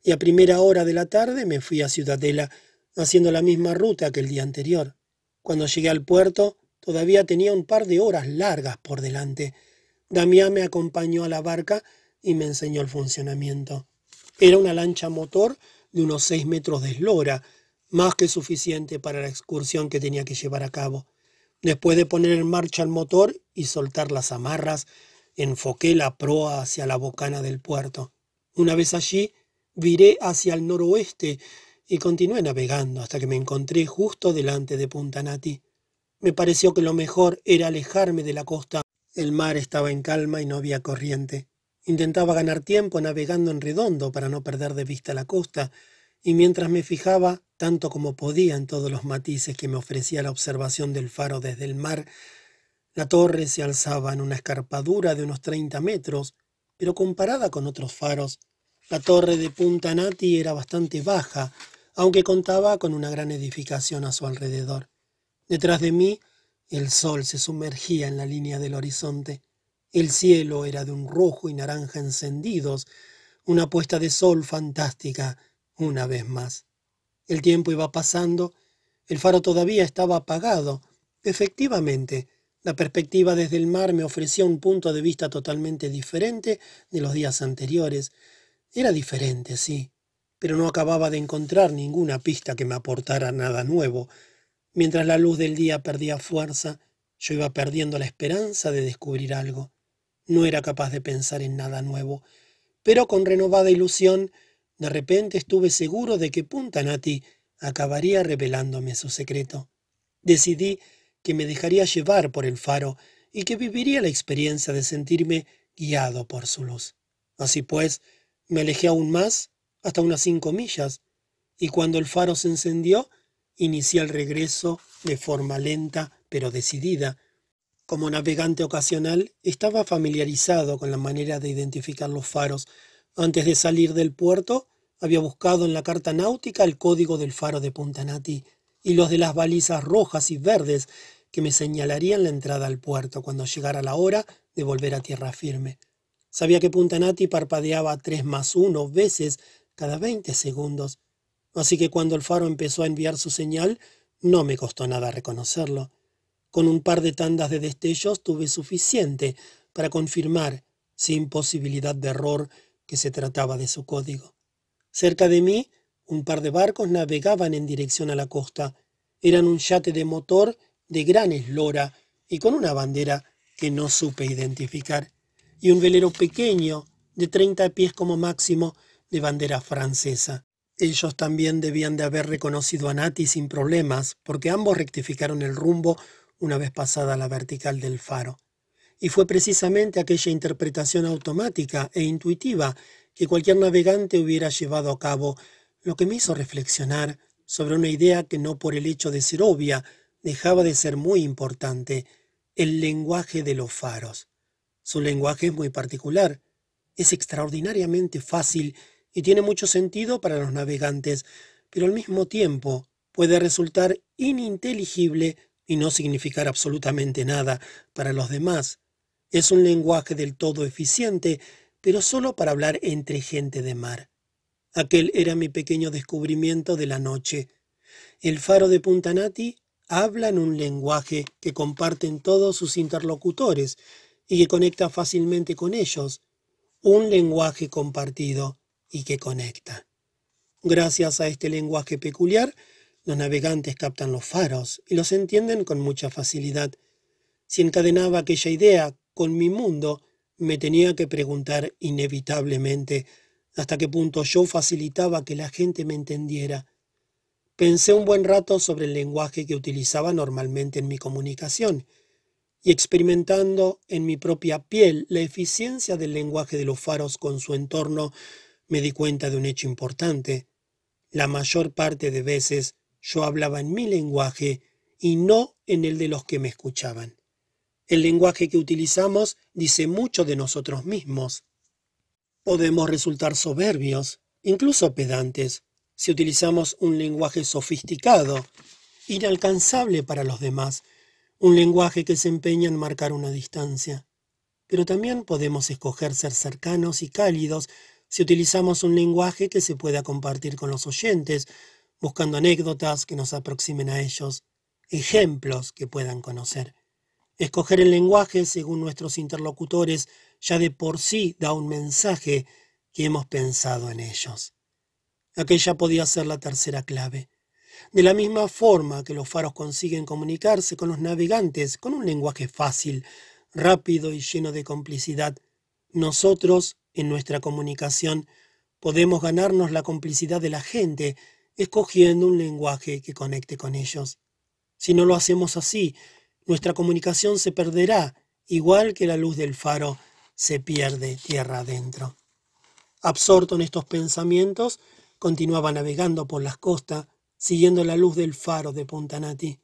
y a primera hora de la tarde me fui a Ciudadela, haciendo la misma ruta que el día anterior. Cuando llegué al puerto, todavía tenía un par de horas largas por delante. Damián me acompañó a la barca y me enseñó el funcionamiento. Era una lancha motor de unos seis metros de eslora, más que suficiente para la excursión que tenía que llevar a cabo. Después de poner en marcha el motor y soltar las amarras, enfoqué la proa hacia la bocana del puerto. Una vez allí, viré hacia el noroeste y continué navegando hasta que me encontré justo delante de Punta Nati. Me pareció que lo mejor era alejarme de la costa. El mar estaba en calma y no había corriente. Intentaba ganar tiempo navegando en redondo para no perder de vista la costa, y mientras me fijaba tanto como podía en todos los matices que me ofrecía la observación del faro desde el mar, la torre se alzaba en una escarpadura de unos treinta metros, pero comparada con otros faros, la torre de Punta Nati era bastante baja, aunque contaba con una gran edificación a su alrededor. Detrás de mí, el sol se sumergía en la línea del horizonte. El cielo era de un rojo y naranja encendidos, una puesta de sol fantástica, una vez más. El tiempo iba pasando, el faro todavía estaba apagado. Efectivamente, la perspectiva desde el mar me ofrecía un punto de vista totalmente diferente de los días anteriores. Era diferente, sí, pero no acababa de encontrar ninguna pista que me aportara nada nuevo. Mientras la luz del día perdía fuerza, yo iba perdiendo la esperanza de descubrir algo. No era capaz de pensar en nada nuevo, pero con renovada ilusión, de repente estuve seguro de que Punta Nati acabaría revelándome su secreto. Decidí que me dejaría llevar por el faro y que viviría la experiencia de sentirme guiado por su luz. Así pues, me alejé aún más hasta unas cinco millas, y cuando el faro se encendió, inicié el regreso de forma lenta pero decidida. Como navegante ocasional, estaba familiarizado con la manera de identificar los faros. Antes de salir del puerto, había buscado en la carta náutica el código del faro de Punta Nati y los de las balizas rojas y verdes que me señalarían la entrada al puerto cuando llegara la hora de volver a tierra firme. Sabía que Punta Nati parpadeaba tres más uno veces cada veinte segundos, así que cuando el faro empezó a enviar su señal, no me costó nada reconocerlo. Con un par de tandas de destellos tuve suficiente para confirmar, sin posibilidad de error, que se trataba de su código. Cerca de mí, un par de barcos navegaban en dirección a la costa. Eran un yate de motor de gran eslora y con una bandera que no supe identificar, y un velero pequeño, de treinta pies como máximo, de bandera francesa. Ellos también debían de haber reconocido a Nati sin problemas, porque ambos rectificaron el rumbo una vez pasada la vertical del faro. Y fue precisamente aquella interpretación automática e intuitiva que cualquier navegante hubiera llevado a cabo lo que me hizo reflexionar sobre una idea que no por el hecho de ser obvia dejaba de ser muy importante, el lenguaje de los faros. Su lenguaje es muy particular, es extraordinariamente fácil y tiene mucho sentido para los navegantes, pero al mismo tiempo puede resultar ininteligible y no significar absolutamente nada para los demás. Es un lenguaje del todo eficiente, pero solo para hablar entre gente de mar. Aquel era mi pequeño descubrimiento de la noche. El faro de Puntanati habla en un lenguaje que comparten todos sus interlocutores y que conecta fácilmente con ellos, un lenguaje compartido y que conecta. Gracias a este lenguaje peculiar, los navegantes captan los faros y los entienden con mucha facilidad. Si encadenaba aquella idea con mi mundo, me tenía que preguntar inevitablemente hasta qué punto yo facilitaba que la gente me entendiera. Pensé un buen rato sobre el lenguaje que utilizaba normalmente en mi comunicación, y experimentando en mi propia piel la eficiencia del lenguaje de los faros con su entorno, me di cuenta de un hecho importante. La mayor parte de veces yo hablaba en mi lenguaje y no en el de los que me escuchaban. El lenguaje que utilizamos dice mucho de nosotros mismos. Podemos resultar soberbios, incluso pedantes, si utilizamos un lenguaje sofisticado, inalcanzable para los demás, un lenguaje que se empeña en marcar una distancia. Pero también podemos escoger ser cercanos y cálidos si utilizamos un lenguaje que se pueda compartir con los oyentes, buscando anécdotas que nos aproximen a ellos, ejemplos que puedan conocer. Escoger el lenguaje según nuestros interlocutores ya de por sí da un mensaje que hemos pensado en ellos. Aquella podía ser la tercera clave. De la misma forma que los faros consiguen comunicarse con los navegantes con un lenguaje fácil, rápido y lleno de complicidad, nosotros, en nuestra comunicación, podemos ganarnos la complicidad de la gente escogiendo un lenguaje que conecte con ellos. Si no lo hacemos así, nuestra comunicación se perderá, igual que la luz del faro se pierde tierra adentro. Absorto en estos pensamientos, continuaba navegando por las costas, siguiendo la luz del faro de Puntanati.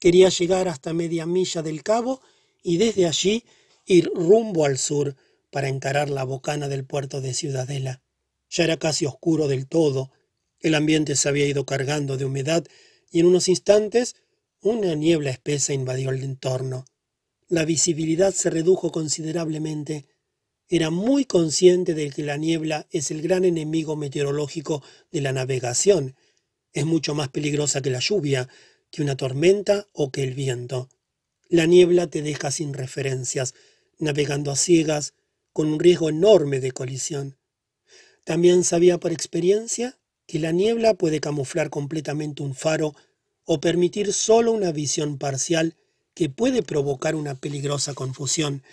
Quería llegar hasta media milla del cabo y desde allí ir rumbo al sur para encarar la bocana del puerto de Ciudadela. Ya era casi oscuro del todo, el ambiente se había ido cargando de humedad y en unos instantes una niebla espesa invadió el entorno. La visibilidad se redujo considerablemente. Era muy consciente de que la niebla es el gran enemigo meteorológico de la navegación. Es mucho más peligrosa que la lluvia, que una tormenta o que el viento. La niebla te deja sin referencias, navegando a ciegas, con un riesgo enorme de colisión. También sabía por experiencia que la niebla puede camuflar completamente un faro o permitir solo una visión parcial que puede provocar una peligrosa confusión.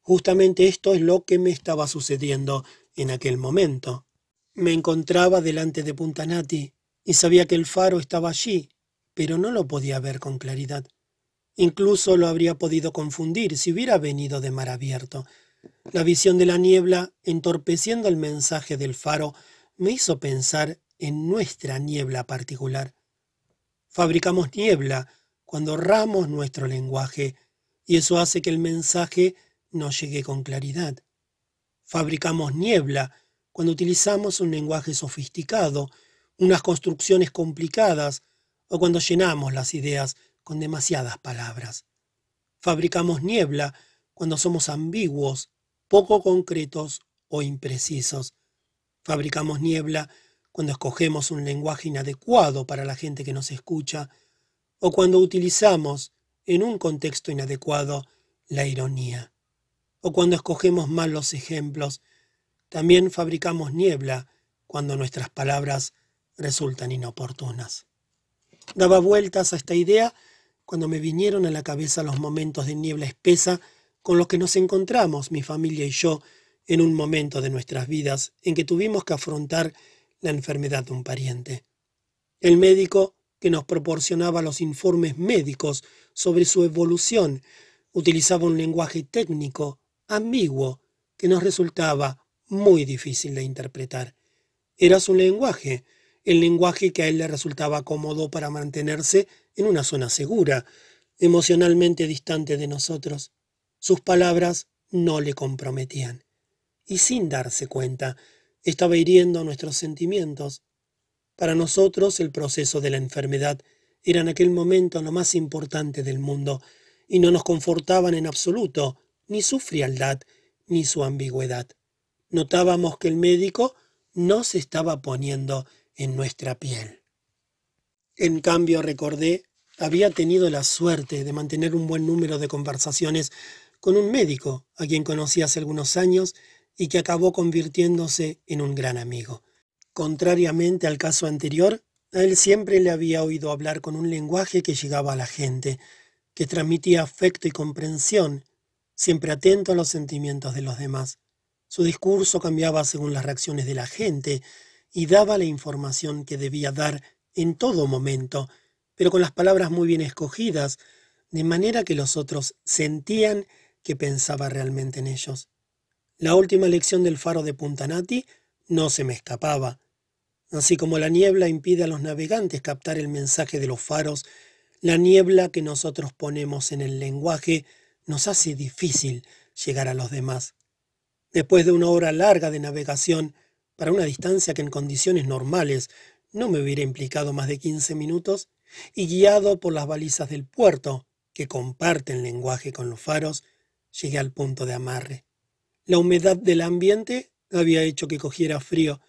Justamente esto es lo que me estaba sucediendo en aquel momento. Me encontraba delante de Puntanati y sabía que el faro estaba allí, pero no lo podía ver con claridad. Incluso lo habría podido confundir si hubiera venido de mar abierto. La visión de la niebla, entorpeciendo el mensaje del faro, me hizo pensar en nuestra niebla particular. Fabricamos niebla cuando ramos nuestro lenguaje y eso hace que el mensaje no llegue con claridad. Fabricamos niebla cuando utilizamos un lenguaje sofisticado, unas construcciones complicadas o cuando llenamos las ideas con demasiadas palabras. Fabricamos niebla cuando somos ambiguos, poco concretos o imprecisos. Fabricamos niebla cuando escogemos un lenguaje inadecuado para la gente que nos escucha, o cuando utilizamos, en un contexto inadecuado, la ironía, o cuando escogemos mal los ejemplos. También fabricamos niebla cuando nuestras palabras resultan inoportunas. Daba vueltas a esta idea cuando me vinieron a la cabeza los momentos de niebla espesa con los que nos encontramos, mi familia y yo, en un momento de nuestras vidas en que tuvimos que afrontar la enfermedad de un pariente. El médico que nos proporcionaba los informes médicos sobre su evolución utilizaba un lenguaje técnico, ambiguo, que nos resultaba muy difícil de interpretar. Era su lenguaje, el lenguaje que a él le resultaba cómodo para mantenerse en una zona segura, emocionalmente distante de nosotros. Sus palabras no le comprometían. Y sin darse cuenta, estaba hiriendo nuestros sentimientos. Para nosotros el proceso de la enfermedad era en aquel momento lo más importante del mundo, y no nos confortaban en absoluto ni su frialdad ni su ambigüedad. Notábamos que el médico no se estaba poniendo en nuestra piel. En cambio, recordé, había tenido la suerte de mantener un buen número de conversaciones con un médico a quien conocí hace algunos años y que acabó convirtiéndose en un gran amigo. Contrariamente al caso anterior, a él siempre le había oído hablar con un lenguaje que llegaba a la gente, que transmitía afecto y comprensión, siempre atento a los sentimientos de los demás. Su discurso cambiaba según las reacciones de la gente y daba la información que debía dar en todo momento, pero con las palabras muy bien escogidas, de manera que los otros sentían que pensaba realmente en ellos. La última lección del faro de Puntanati no se me escapaba. Así como la niebla impide a los navegantes captar el mensaje de los faros, la niebla que nosotros ponemos en el lenguaje nos hace difícil llegar a los demás. Después de una hora larga de navegación, para una distancia que en condiciones normales no me hubiera implicado más de 15 minutos, y guiado por las balizas del puerto, que comparten lenguaje con los faros, llegué al punto de amarre. La humedad del ambiente había hecho que cogiera frío.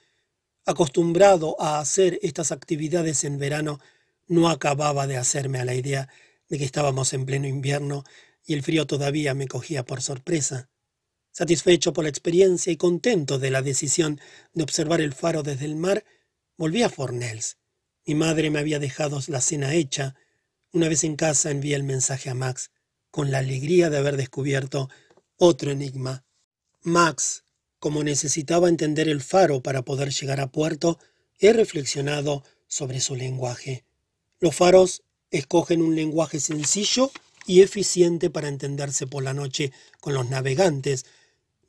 Acostumbrado a hacer estas actividades en verano, no acababa de hacerme a la idea de que estábamos en pleno invierno y el frío todavía me cogía por sorpresa. Satisfecho por la experiencia y contento de la decisión de observar el faro desde el mar, volví a Fornells. Mi madre me había dejado la cena hecha. Una vez en casa envié el mensaje a Max, con la alegría de haber descubierto otro enigma. Max, como necesitaba entender el faro para poder llegar a puerto, he reflexionado sobre su lenguaje. Los faros escogen un lenguaje sencillo y eficiente para entenderse por la noche con los navegantes.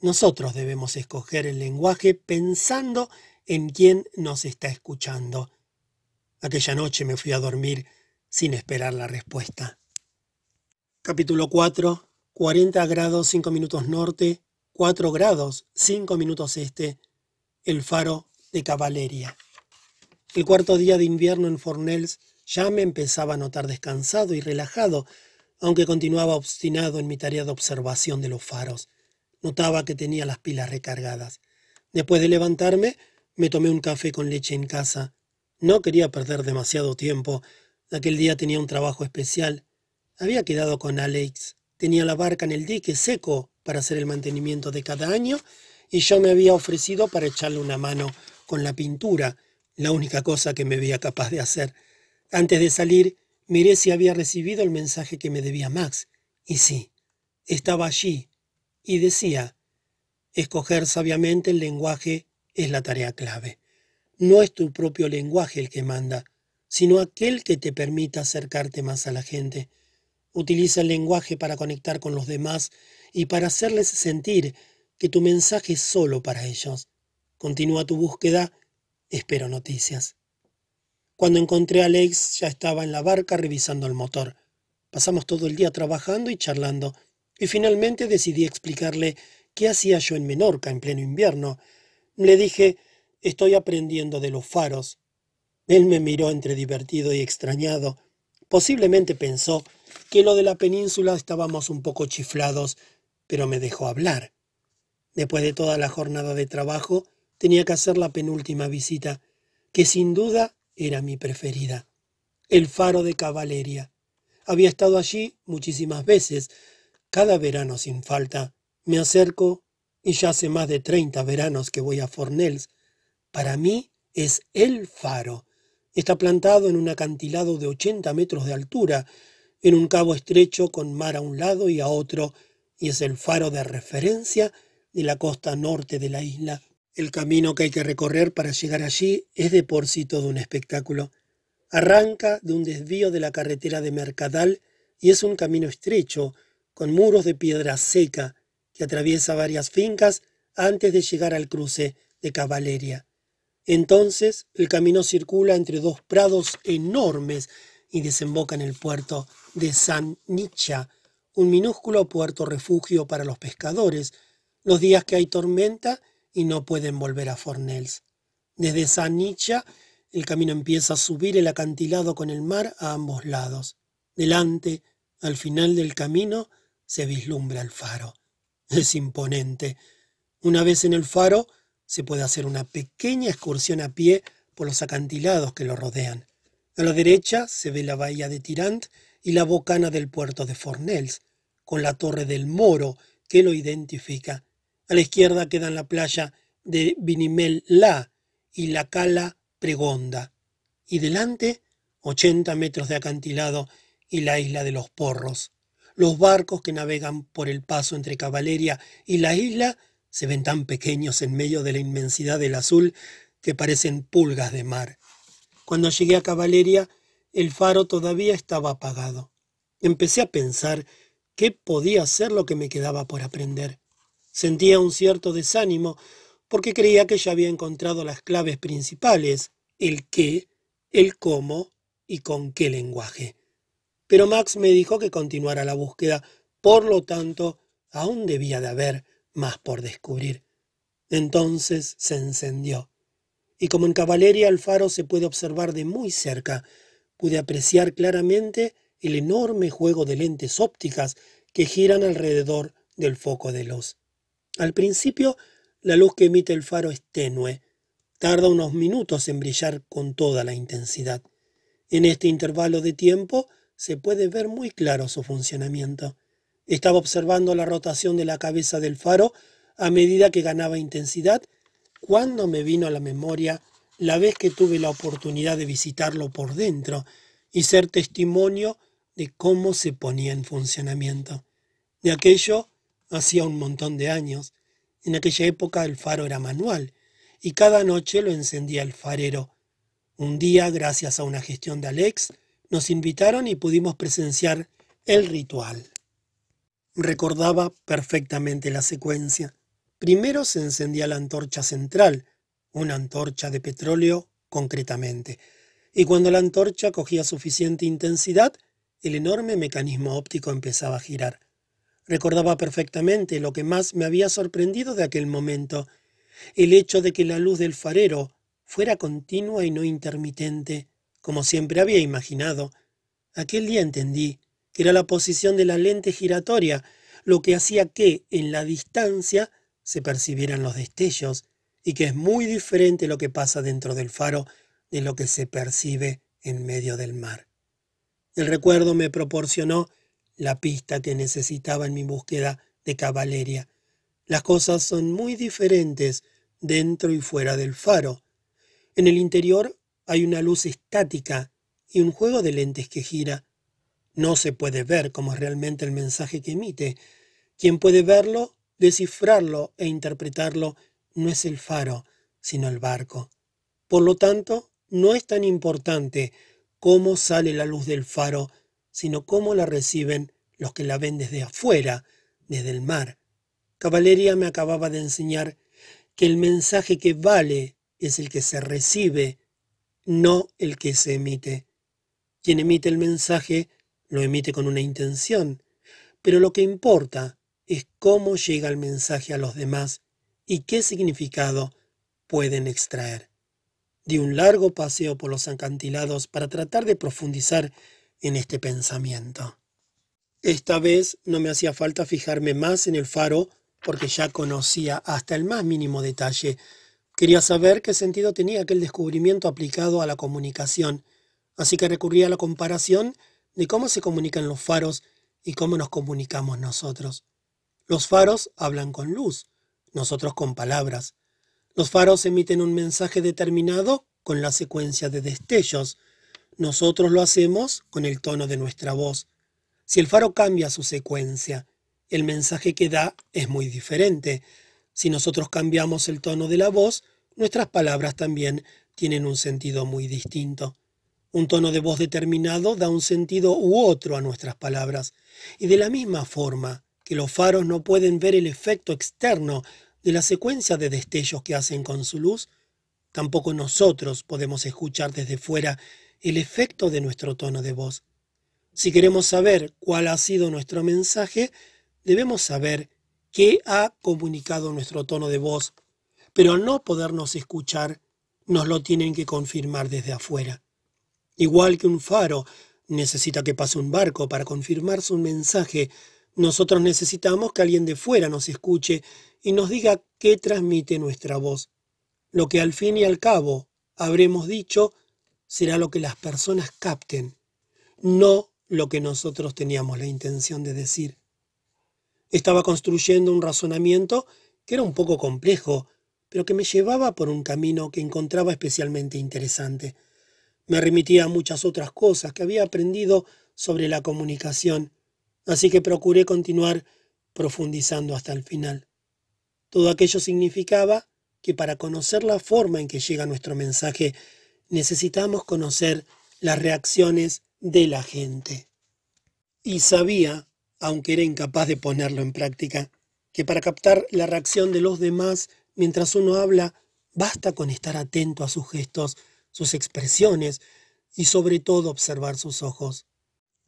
Nosotros debemos escoger el lenguaje pensando en quién nos está escuchando. Aquella noche me fui a dormir sin esperar la respuesta. Capítulo 4. 40 grados 5 minutos norte, 4 grados 5 minutos este. El faro de caballería. El cuarto día de invierno en Fornells ya me empezaba a notar descansado y relajado, aunque continuaba obstinado en mi tarea de observación de los faros. Notaba que tenía las pilas recargadas. Después de levantarme, me tomé un café con leche en casa. No quería perder demasiado tiempo. Aquel día tenía un trabajo especial. Había quedado con Alex. Tenía la barca en el dique seco para hacer el mantenimiento de cada año y yo me había ofrecido para echarle una mano con la pintura, la única cosa que me veía capaz de hacer. Antes de salir, miré si había recibido el mensaje que me debía Max. Y sí, estaba allí. Y decía, escoger sabiamente el lenguaje es la tarea clave. No es tu propio lenguaje el que manda, sino aquel que te permita acercarte más a la gente. Utiliza el lenguaje para conectar con los demás y para hacerles sentir que tu mensaje es solo para ellos. Continúa tu búsqueda. Espero noticias. Cuando encontré a Alex ya estaba en la barca revisando el motor. Pasamos todo el día trabajando y charlando, y finalmente decidí explicarle qué hacía yo en Menorca en pleno invierno. Le dije, estoy aprendiendo de los faros. Él me miró entre divertido y extrañado. Posiblemente pensó que lo de la península estábamos un poco chiflados, pero me dejó hablar. Después de toda la jornada de trabajo, tenía que hacer la penúltima visita, que sin duda era mi preferida. El faro de caballería. Había estado allí muchísimas veces, cada verano sin falta. Me acerco y ya hace más de treinta veranos que voy a Fornells. Para mí es el faro. Está plantado en un acantilado de ochenta metros de altura, en un cabo estrecho con mar a un lado y a otro, y es el faro de referencia de la costa norte de la isla. El camino que hay que recorrer para llegar allí es de por sí todo un espectáculo. Arranca de un desvío de la carretera de Mercadal y es un camino estrecho, con muros de piedra seca, que atraviesa varias fincas antes de llegar al cruce de Caballeria. Entonces el camino circula entre dos prados enormes y desemboca en el puerto de San Nicha, un minúsculo puerto refugio para los pescadores, los días que hay tormenta y no pueden volver a Fornells. Desde Sanicha el camino empieza a subir el acantilado con el mar a ambos lados. Delante, al final del camino, se vislumbra el faro. Es imponente. Una vez en el faro, se puede hacer una pequeña excursión a pie por los acantilados que lo rodean. A la derecha se ve la bahía de Tirant y la bocana del puerto de Fornells, con la torre del Moro que lo identifica. A la izquierda quedan la playa de Vinimel-La y la cala Pregonda. Y delante, 80 metros de acantilado y la isla de los Porros. Los barcos que navegan por el paso entre Caballeria y la isla se ven tan pequeños en medio de la inmensidad del azul que parecen pulgas de mar. Cuando llegué a Caballeria, el faro todavía estaba apagado. Empecé a pensar qué podía ser lo que me quedaba por aprender. Sentía un cierto desánimo porque creía que ya había encontrado las claves principales, el qué, el cómo y con qué lenguaje. Pero Max me dijo que continuara la búsqueda, por lo tanto, aún debía de haber más por descubrir. Entonces se encendió. Y como en caballería el faro se puede observar de muy cerca, pude apreciar claramente el enorme juego de lentes ópticas que giran alrededor del foco de luz. Al principio, La luz que emite el faro es tenue. Tarda unos minutos en brillar con toda la intensidad. En este intervalo de tiempo se puede ver muy claro su funcionamiento. Estaba observando la rotación de la cabeza del faro a medida que ganaba intensidad cuando me vino a la memoria la vez que tuve la oportunidad de visitarlo por dentro y ser testimonio de cómo se ponía en funcionamiento. De aquello hacía un montón de años. En aquella época el faro era manual y cada noche lo encendía el farero. Un día, gracias a una gestión de Alex, nos invitaron y pudimos presenciar el ritual. Recordaba perfectamente la secuencia. Primero se encendía la antorcha central, una antorcha de petróleo concretamente, y cuando la antorcha cogía suficiente intensidad, el enorme mecanismo óptico empezaba a girar. Recordaba perfectamente lo que más me había sorprendido de aquel momento, el hecho de que la luz del farero fuera continua y no intermitente, como siempre había imaginado. Aquel día entendí que era la posición de la lente giratoria lo que hacía que, en la distancia, se percibieran los destellos, y que es muy diferente lo que pasa dentro del faro de lo que se percibe en medio del mar. El recuerdo me proporcionó la pista que necesitaba en mi búsqueda de caballería. Las cosas son muy diferentes dentro y fuera del faro. En el interior hay una luz estática y un juego de lentes que gira. No se puede ver cómo es realmente el mensaje que emite. Quien puede verlo, descifrarlo e interpretarlo no es el faro, sino el barco. Por lo tanto, no es tan importante cómo sale la luz del faro, sino cómo la reciben los que la ven desde afuera, desde el mar. Caballería me acababa de enseñar que el mensaje que vale es el que se recibe, no el que se emite. Quien emite el mensaje lo emite con una intención, pero lo que importa es cómo llega el mensaje a los demás y qué significado pueden extraer. Di un largo paseo por los acantilados para tratar de profundizar en este pensamiento. Esta vez no me hacía falta fijarme más en el faro porque ya conocía hasta el más mínimo detalle. Quería saber qué sentido tenía aquel descubrimiento aplicado a la comunicación, así que recurrí a la comparación de cómo se comunican los faros y cómo nos comunicamos nosotros. Los faros hablan con luz, nosotros con palabras. Los faros emiten un mensaje determinado con la secuencia de destellos. Nosotros lo hacemos con el tono de nuestra voz. Si el faro cambia su secuencia, el mensaje que da es muy diferente. Si nosotros cambiamos el tono de la voz, nuestras palabras también tienen un sentido muy distinto. Un tono de voz determinado da un sentido u otro a nuestras palabras. Y de la misma forma que los faros no pueden ver el efecto externo de la secuencia de destellos que hacen con su luz, tampoco nosotros podemos escuchar desde fuera el efecto de nuestro tono de voz. Si queremos saber cuál ha sido nuestro mensaje, debemos saber qué ha comunicado nuestro tono de voz, pero al no podernos escuchar, nos lo tienen que confirmar desde afuera. Igual que un faro necesita que pase un barco para confirmar su mensaje, nosotros necesitamos que alguien de fuera nos escuche y nos diga qué transmite nuestra voz. Lo que al fin y al cabo habremos dicho será lo que las personas capten, no lo que nosotros teníamos la intención de decir. Estaba construyendo un razonamiento que era un poco complejo, pero que me llevaba por un camino que encontraba especialmente interesante. Me remitía a muchas otras cosas que había aprendido sobre la comunicación, así que procuré continuar profundizando hasta el final. Todo aquello significaba que para conocer la forma en que llega nuestro mensaje necesitamos conocer las reacciones de la gente. Y sabía, aunque era incapaz de ponerlo en práctica, que para captar la reacción de los demás mientras uno habla, basta con estar atento a sus gestos, sus expresiones y sobre todo observar sus ojos.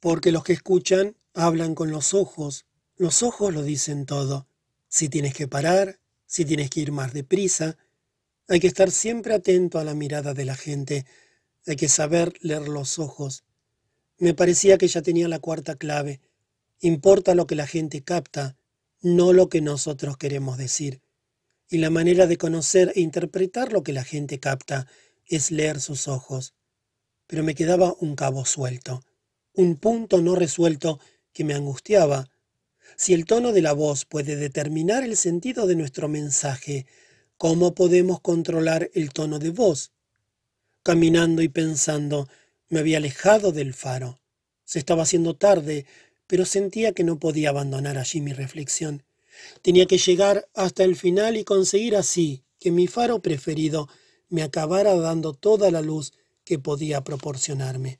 Porque los que escuchan hablan con los ojos, los ojos lo dicen todo si tienes que parar, si tienes que ir más deprisa. Hay que estar siempre atento a la mirada de la gente, hay que saber leer los ojos. Me parecía que ya tenía la cuarta clave. Importa lo que la gente capta, no lo que nosotros queremos decir. y la manera de conocer e interpretar lo que la gente capta es leer sus ojos. Pero me quedaba un cabo suelto, un punto no resuelto que me angustiaba. Si el tono de la voz puede determinar el sentido de nuestro mensaje, ¿cómo podemos controlar el tono de voz? Caminando y pensando, me había alejado del faro. Se estaba haciendo tarde, pero sentía que no podía abandonar allí mi reflexión. Tenía que llegar hasta el final y conseguir así que mi faro preferido me acabara dando toda la luz que podía proporcionarme.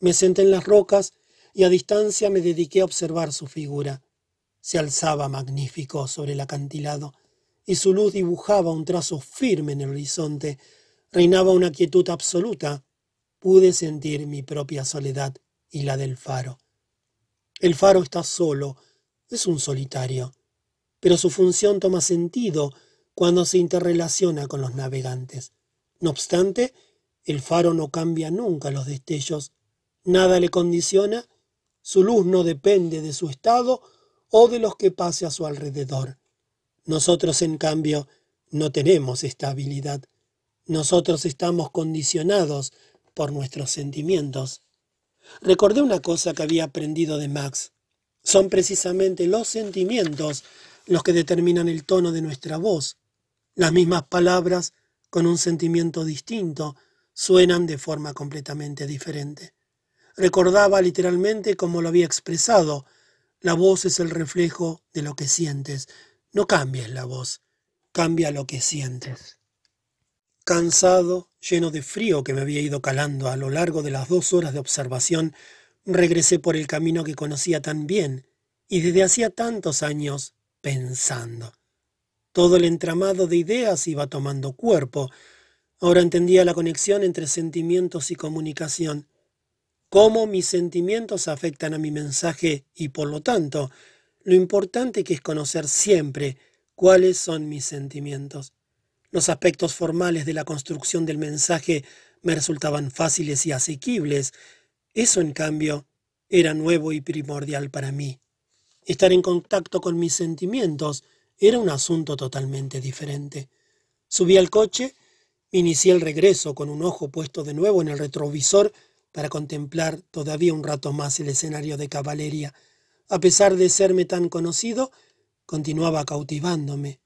Me senté en las rocas y a distancia me dediqué a observar su figura. Se alzaba magnífico sobre el acantilado, y su luz dibujaba un trazo firme en el horizonte. Reinaba una quietud absoluta. Pude sentir mi propia soledad y la del faro. El faro está solo, es un solitario pero su función toma sentido cuando se interrelaciona con los navegantes. No obstante, el faro no cambia nunca los destellos, nada le condiciona, su luz no depende de su estado o de los que pase a su alrededor. Nosotros, en cambio, no tenemos esta habilidad. Nosotros estamos condicionados por nuestros sentimientos. Recordé una cosa que había aprendido de Max. Son precisamente los sentimientos los que determinan el tono de nuestra voz. Las mismas palabras, con un sentimiento distinto, suenan de forma completamente diferente. Recordaba literalmente como lo había expresado. La voz es el reflejo de lo que sientes. No cambies la voz, cambia lo que sientes. Cansado, lleno de frío que me había ido calando a lo largo de las dos horas de observación, regresé por el camino que conocía tan bien y desde hacía tantos años pensando. Todo el entramado de ideas iba tomando cuerpo. Ahora entendía la conexión entre sentimientos y comunicación. Cómo mis sentimientos afectan a mi mensaje y por lo tanto, lo importante que es conocer siempre cuáles son mis sentimientos. Los aspectos formales de la construcción del mensaje me resultaban fáciles y asequibles. Eso, en cambio, era nuevo y primordial para mí. Estar en contacto con mis sentimientos era un asunto totalmente diferente. Subí al coche, inicié el regreso con un ojo puesto de nuevo en el retrovisor para contemplar todavía un rato más el escenario de caballería. A pesar de serme tan conocido, continuaba cautivándome.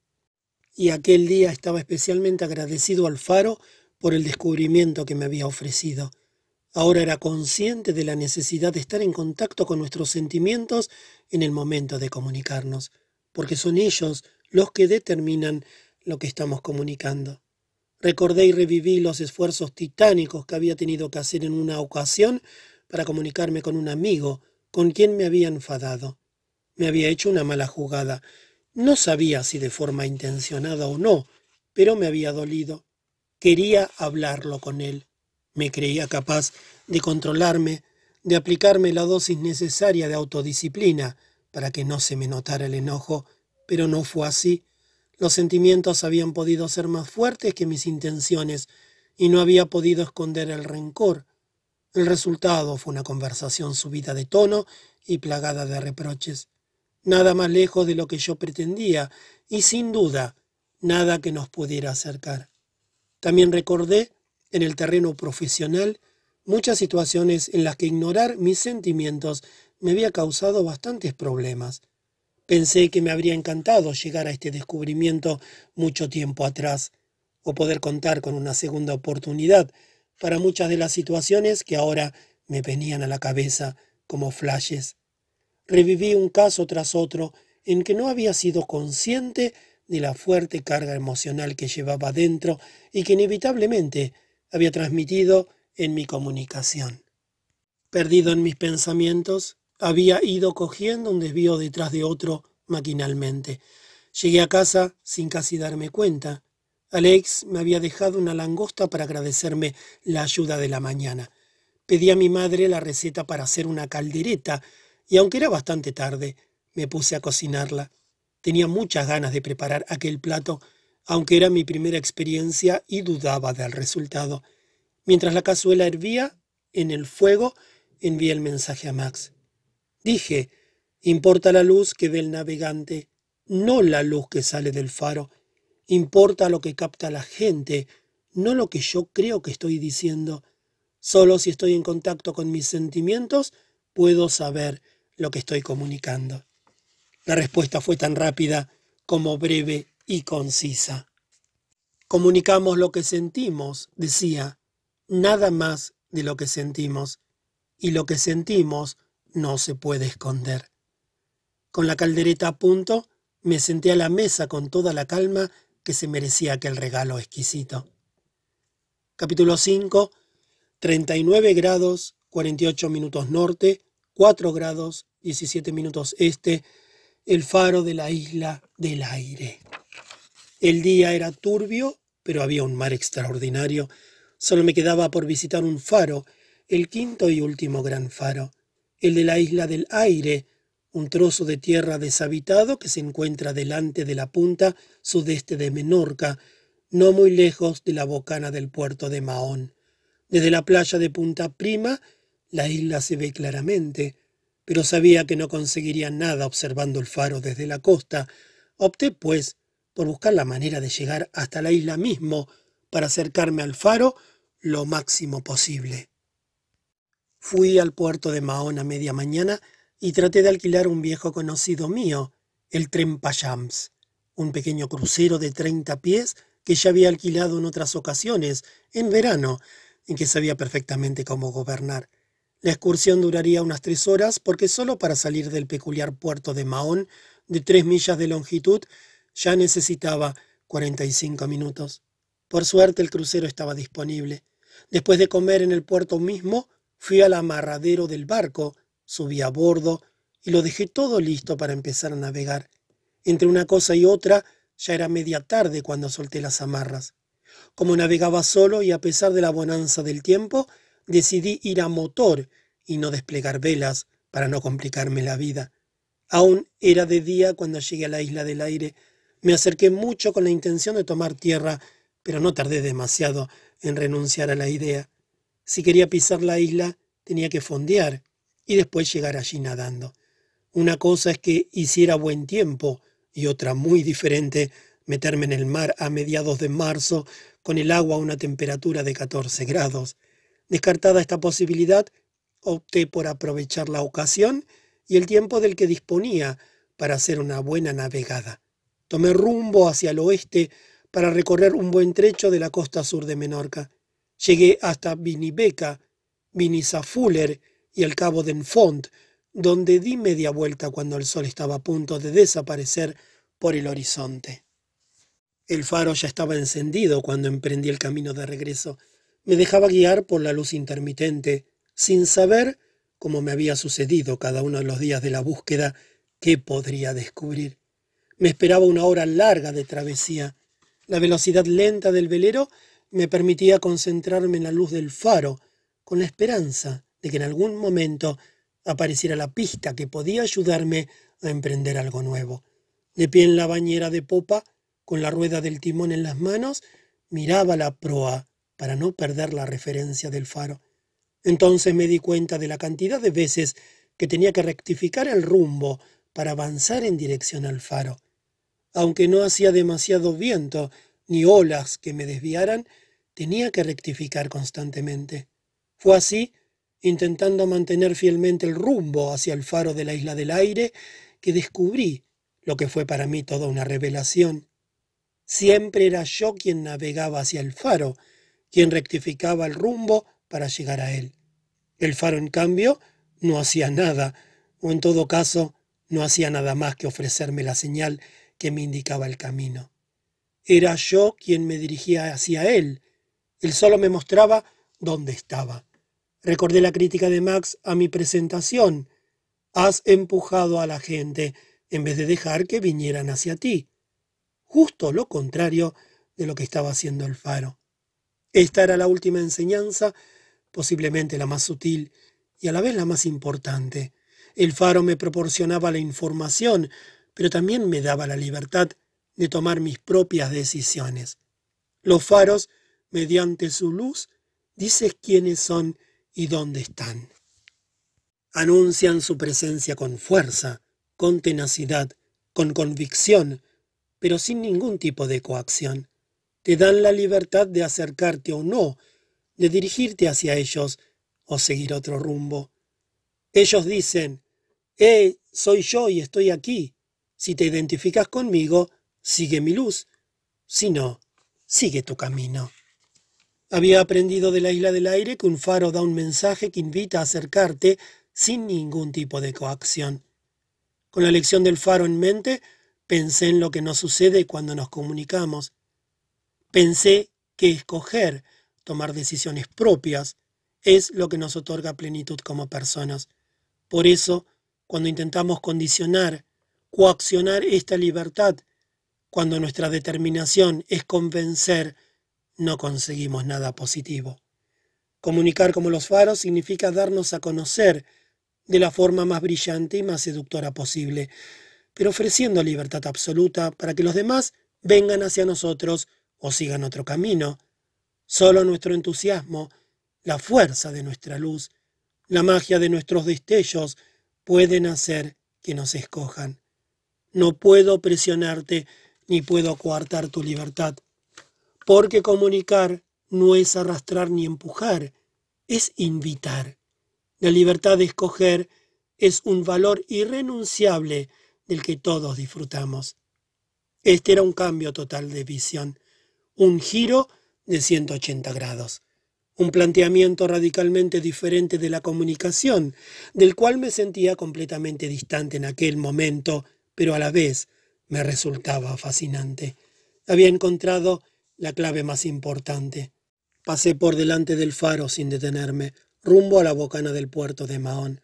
Y aquel día estaba especialmente agradecido al faro por el descubrimiento que me había ofrecido. Ahora era consciente de la necesidad de estar en contacto con nuestros sentimientos en el momento de comunicarnos, porque son ellos los que determinan lo que estamos comunicando. Recordé y reviví los esfuerzos titánicos que había tenido que hacer en una ocasión para comunicarme con un amigo con quien me había enfadado. Me había hecho una mala jugada. No sabía si de forma intencionada o no, pero me había dolido. Quería hablarlo con él. Me creía capaz de controlarme, de aplicarme la dosis necesaria de autodisciplina para que no se me notara el enojo, pero no fue así. Los sentimientos habían podido ser más fuertes que mis intenciones y no había podido esconder el rencor. El resultado fue una conversación subida de tono y plagada de reproches. Nada más lejos de lo que yo pretendía y sin duda nada que nos pudiera acercar. También recordé en el terreno profesional muchas situaciones en las que ignorar mis sentimientos me había causado bastantes problemas. Pensé que me habría encantado llegar a este descubrimiento mucho tiempo atrás, o poder contar con una segunda oportunidad para muchas de las situaciones que ahora me venían a la cabeza como flashes. Reviví un caso tras otro en que no había sido consciente de la fuerte carga emocional que llevaba dentro y que inevitablemente había transmitido en mi comunicación. Perdido en mis pensamientos, había ido cogiendo un desvío detrás de otro maquinalmente. Llegué a casa sin casi darme cuenta. Alex me había dejado una langosta para agradecerme la ayuda de la mañana. Pedí a mi madre la receta para hacer una caldereta, y aunque era bastante tarde, me puse a cocinarla. Tenía muchas ganas de preparar aquel plato aunque era mi primera experiencia y dudaba del resultado. Mientras la cazuela hervía en el fuego, envié el mensaje a Max. Dije, importa la luz que ve el navegante, no la luz que sale del faro. Importa lo que capta la gente, no lo que yo creo que estoy diciendo. Solo si estoy en contacto con mis sentimientos puedo saber lo que estoy comunicando. La respuesta fue tan rápida como breve y concisa. Comunicamos lo que sentimos, decía, nada más de lo que sentimos, y lo que sentimos no se puede esconder. Con la caldereta a punto, me senté a la mesa con toda la calma que se merecía aquel regalo exquisito. Capítulo 5. 39 grados, 48 minutos norte, 4 grados, 17 minutos este, el faro de la isla del aire. El día era turbio, pero había un mar extraordinario. Solo me quedaba por visitar un faro, el quinto y último gran faro, el de la isla del aire, un trozo de tierra deshabitado que se encuentra delante de la punta sudeste de Menorca, no muy lejos de la bocana del puerto de Mahón. Desde la playa de Punta Prima, la isla se ve claramente, pero sabía que no conseguiría nada observando el faro desde la costa. Opté, pues, por buscar la manera de llegar hasta la isla mismo para acercarme al faro lo máximo posible. Fui al puerto de Mahón a media mañana y traté de alquilar un viejo conocido mío, el Trempayams, un pequeño crucero de treinta pies que ya había alquilado en otras ocasiones, en verano, en que sabía perfectamente cómo gobernar. La excursión duraría unas tres horas porque solo para salir del peculiar puerto de Mahón, de tres millas de longitud, ya necesitaba cuarenta y cinco minutos. Por suerte el crucero estaba disponible. Después de comer en el puerto mismo, fui al amarradero del barco, subí a bordo y lo dejé todo listo para empezar a navegar. Entre una cosa y otra, ya era media tarde cuando solté las amarras. Como navegaba solo y a pesar de la bonanza del tiempo, decidí ir a motor y no desplegar velas para no complicarme la vida. Aún era de día cuando llegué a la isla del aire. Me acerqué mucho con la intención de tomar tierra, pero no tardé demasiado en renunciar a la idea. Si quería pisar la isla, tenía que fondear y después llegar allí nadando. Una cosa es que hiciera buen tiempo y otra muy diferente meterme en el mar a mediados de marzo con el agua a una temperatura de 14 grados. Descartada esta posibilidad, opté por aprovechar la ocasión y el tiempo del que disponía para hacer una buena navegada. Tomé rumbo hacia el oeste para recorrer un buen trecho de la costa sur de Menorca. Llegué hasta Vinibeca, Vinisafuller y el cabo de Enfont, donde di media vuelta cuando el sol estaba a punto de desaparecer por el horizonte. El faro ya estaba encendido cuando emprendí el camino de regreso. Me dejaba guiar por la luz intermitente, sin saber, como me había sucedido cada uno de los días de la búsqueda, qué podría descubrir. Me esperaba una hora larga de travesía. La velocidad lenta del velero me permitía concentrarme en la luz del faro, con la esperanza de que en algún momento apareciera la pista que podía ayudarme a emprender algo nuevo. De pie en la bañera de popa, con la rueda del timón en las manos, miraba la proa para no perder la referencia del faro. Entonces me di cuenta de la cantidad de veces que tenía que rectificar el rumbo para avanzar en dirección al faro. Aunque no hacía demasiado viento ni olas que me desviaran, tenía que rectificar constantemente. Fue así intentando mantener fielmente el rumbo hacia el faro de la isla del aire, que descubrí lo que fue para mí toda una revelación. Siempre era yo quien navegaba hacia el faro, quien rectificaba el rumbo para llegar a él. El faro, en cambio, no hacía nada, o en todo caso, no hacía nada más que ofrecerme la señal que me indicaba el camino. Era yo quien me dirigía hacia él. Él solo me mostraba dónde estaba. Recordé la crítica de Max a mi presentación. Has empujado a la gente en vez de dejar que vinieran hacia ti. Justo lo contrario de lo que estaba haciendo el faro. Esta era la última enseñanza, posiblemente la más sutil y a la vez la más importante. El faro me proporcionaba la información, pero también me daba la libertad de tomar mis propias decisiones. Los faros, mediante su luz, dices quiénes son y dónde están. Anuncian su presencia con fuerza, con tenacidad, con convicción, pero sin ningún tipo de coacción. Te dan la libertad de acercarte o no, de dirigirte hacia ellos o seguir otro rumbo. Ellos dicen, eh, soy yo y estoy aquí. Si te identificas conmigo, sigue mi luz. Si no, sigue tu camino. Había aprendido de la isla del aire que un faro da un mensaje que invita a acercarte sin ningún tipo de coacción. Con la lección del faro en mente, pensé en lo que nos sucede cuando nos comunicamos. Pensé que escoger, tomar decisiones propias, es lo que nos otorga plenitud como personas. Por eso, cuando intentamos condicionar, coaccionar esta libertad, cuando nuestra determinación es convencer, no conseguimos nada positivo. Comunicar como los faros significa darnos a conocer de la forma más brillante y más seductora posible, pero ofreciendo libertad absoluta para que los demás vengan hacia nosotros o sigan otro camino. Solo nuestro entusiasmo, la fuerza de nuestra luz, la magia de nuestros destellos pueden hacer que nos escojan. No puedo presionarte ni puedo coartar tu libertad porque comunicar no es arrastrar ni empujar, es invitar. La libertad de escoger es un valor irrenunciable del que todos disfrutamos. Este era un cambio total de visión, un giro de 180 grados, un planteamiento radicalmente diferente de la comunicación, del cual me sentía completamente distante en aquel momento, pero a la vez me resultaba fascinante. Había encontrado la clave más importante. Pasé por delante del faro sin detenerme, rumbo a la bocana del puerto de Mahón.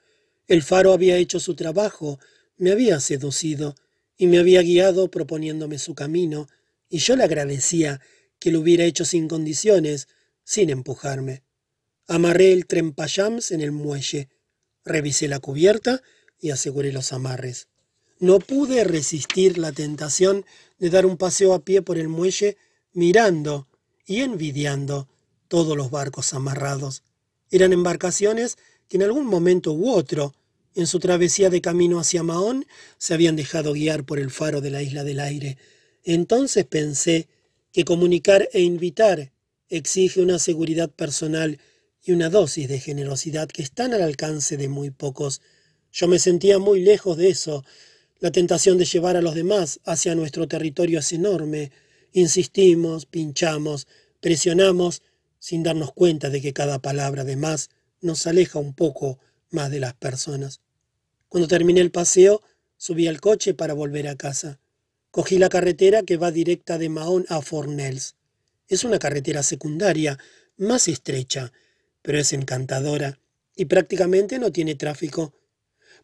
El faro había hecho su trabajo, me había seducido y me había guiado proponiéndome su camino, y yo le agradecía que lo hubiera hecho sin condiciones, sin empujarme. Amarré el trempayams en el muelle, revisé la cubierta y aseguré los amarres. No pude resistir la tentación de dar un paseo a pie por el muelle mirando y envidiando todos los barcos amarrados. Eran embarcaciones que en algún momento u otro, en su travesía de camino hacia Mahón, se habían dejado guiar por el faro de la isla del aire. Entonces pensé que comunicar e invitar exige una seguridad personal y una dosis de generosidad que están al alcance de muy pocos. Yo me sentía muy lejos de eso. La tentación de llevar a los demás hacia nuestro territorio es enorme. Insistimos, pinchamos, presionamos, sin darnos cuenta de que cada palabra de más nos aleja un poco más de las personas. Cuando terminé el paseo, subí al coche para volver a casa. Cogí la carretera que va directa de Mahón a Fornells. Es una carretera secundaria, más estrecha, pero es encantadora y prácticamente no tiene tráfico.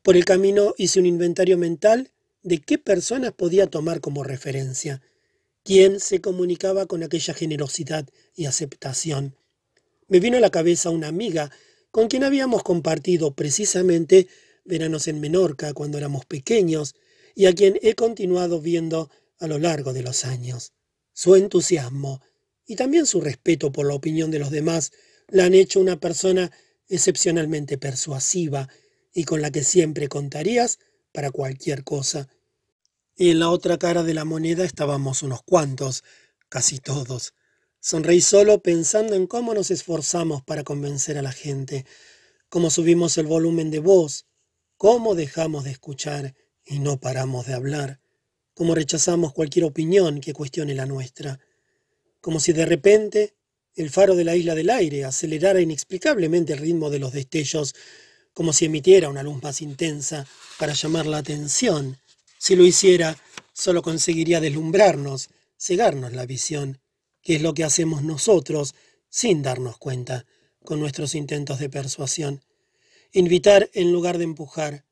Por el camino hice un inventario mental de qué personas podía tomar como referencia quien se comunicaba con aquella generosidad y aceptación. Me vino a la cabeza una amiga con quien habíamos compartido precisamente veranos en Menorca cuando éramos pequeños y a quien he continuado viendo a lo largo de los años. Su entusiasmo y también su respeto por la opinión de los demás la han hecho una persona excepcionalmente persuasiva y con la que siempre contarías para cualquier cosa y en la otra cara de la moneda estábamos unos cuantos, casi todos. Sonreí solo pensando en cómo nos esforzamos para convencer a la gente, cómo subimos el volumen de voz, cómo dejamos de escuchar y no paramos de hablar, cómo rechazamos cualquier opinión que cuestione la nuestra, como si de repente el faro de la isla del aire acelerara inexplicablemente el ritmo de los destellos, como si emitiera una luz más intensa para llamar la atención si lo hiciera, solo conseguiría deslumbrarnos, cegarnos la visión, que es lo que hacemos nosotros sin darnos cuenta con nuestros intentos de persuasión. Invitar en lugar de empujar.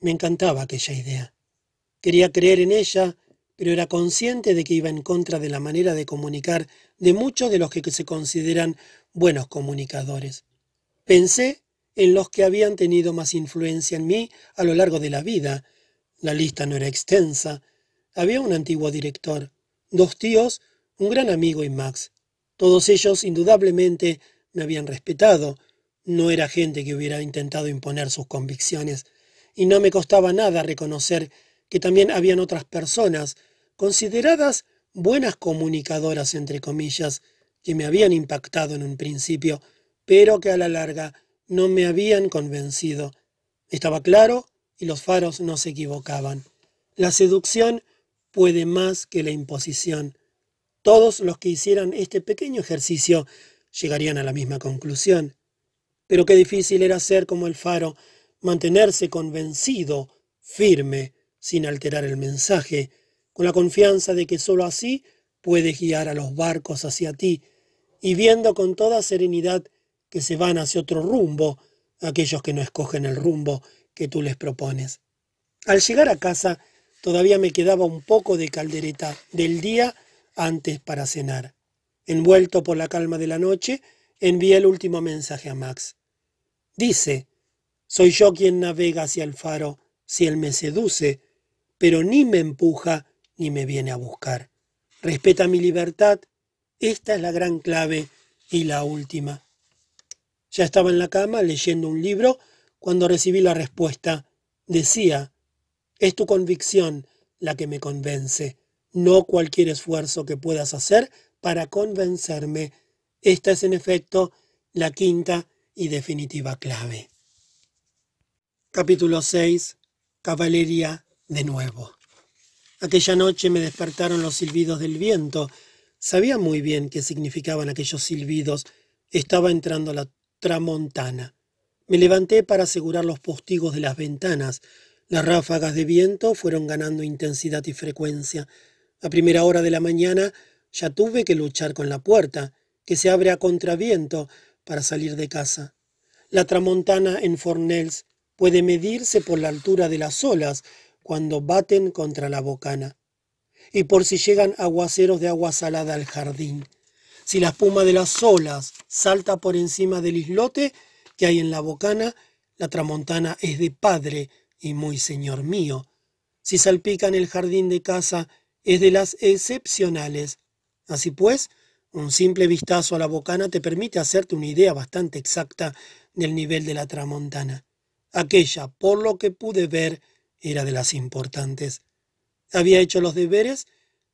Me encantaba aquella idea. Quería creer en ella, pero era consciente de que iba en contra de la manera de comunicar de muchos de los que se consideran buenos comunicadores. Pensé en los que habían tenido más influencia en mí a lo largo de la vida, la lista no era extensa. Había un antiguo director, dos tíos, un gran amigo y Max. Todos ellos indudablemente me habían respetado. No era gente que hubiera intentado imponer sus convicciones. Y no me costaba nada reconocer que también habían otras personas consideradas buenas comunicadoras, entre comillas, que me habían impactado en un principio, pero que a la larga no me habían convencido. Estaba claro y los faros no se equivocaban. La seducción puede más que la imposición. Todos los que hicieran este pequeño ejercicio llegarían a la misma conclusión. Pero qué difícil era ser como el faro, mantenerse convencido, firme, sin alterar el mensaje, con la confianza de que sólo así puedes guiar a los barcos hacia ti, y viendo con toda serenidad que se van hacia otro rumbo, aquellos que no escogen el rumbo que tú les propones. Al llegar a casa, todavía me quedaba un poco de caldereta del día antes para cenar. Envuelto por la calma de la noche, envié el último mensaje a Max. Dice, soy yo quien navega hacia el faro si él me seduce, pero ni me empuja ni me viene a buscar. Respeta mi libertad. Esta es la gran clave y la última. Ya estaba en la cama leyendo un libro cuando recibí la respuesta. Decía, es tu convicción la que me convence, no cualquier esfuerzo que puedas hacer para convencerme. Esta es en efecto la quinta y definitiva clave. Capítulo 6. Caballería de nuevo. Aquella noche me despertaron los silbidos del viento. Sabía muy bien qué significaban aquellos silbidos. Estaba entrando la tramontana. Me levanté para asegurar los postigos de las ventanas. Las ráfagas de viento fueron ganando intensidad y frecuencia. A primera hora de la mañana ya tuve que luchar con la puerta, que se abre a contraviento, para salir de casa. La tramontana en Fornells puede medirse por la altura de las olas cuando baten contra la bocana, y por si llegan aguaceros de agua salada al jardín. Si la espuma de las olas salta por encima del islote que hay en la bocana, la tramontana es de padre y muy señor mío. Si salpica en el jardín de casa, es de las excepcionales. Así pues, un simple vistazo a la bocana te permite hacerte una idea bastante exacta del nivel de la tramontana. Aquella, por lo que pude ver, era de las importantes. Había hecho los deberes,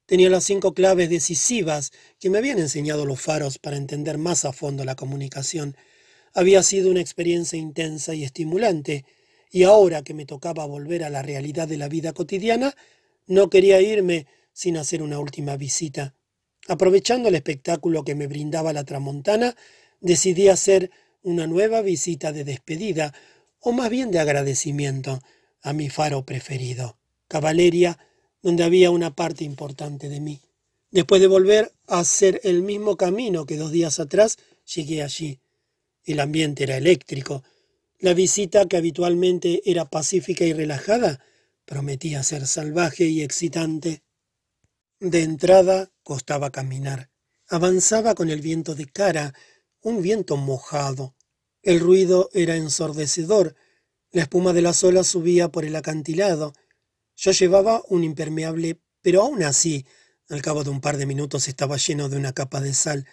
tenía las cinco claves decisivas que me habían enseñado los faros para entender más a fondo la comunicación. Había sido una experiencia intensa y estimulante, y ahora que me tocaba volver a la realidad de la vida cotidiana, no quería irme sin hacer una última visita. Aprovechando el espectáculo que me brindaba la tramontana, decidí hacer una nueva visita de despedida, o más bien de agradecimiento, a mi faro preferido, Caballeria, donde había una parte importante de mí. Después de volver a hacer el mismo camino que dos días atrás, llegué allí. El ambiente era eléctrico. La visita, que habitualmente era pacífica y relajada, prometía ser salvaje y excitante. De entrada costaba caminar. Avanzaba con el viento de cara, un viento mojado. El ruido era ensordecedor, la espuma de las olas subía por el acantilado. Yo llevaba un impermeable, pero aún así, al cabo de un par de minutos estaba lleno de una capa de sal.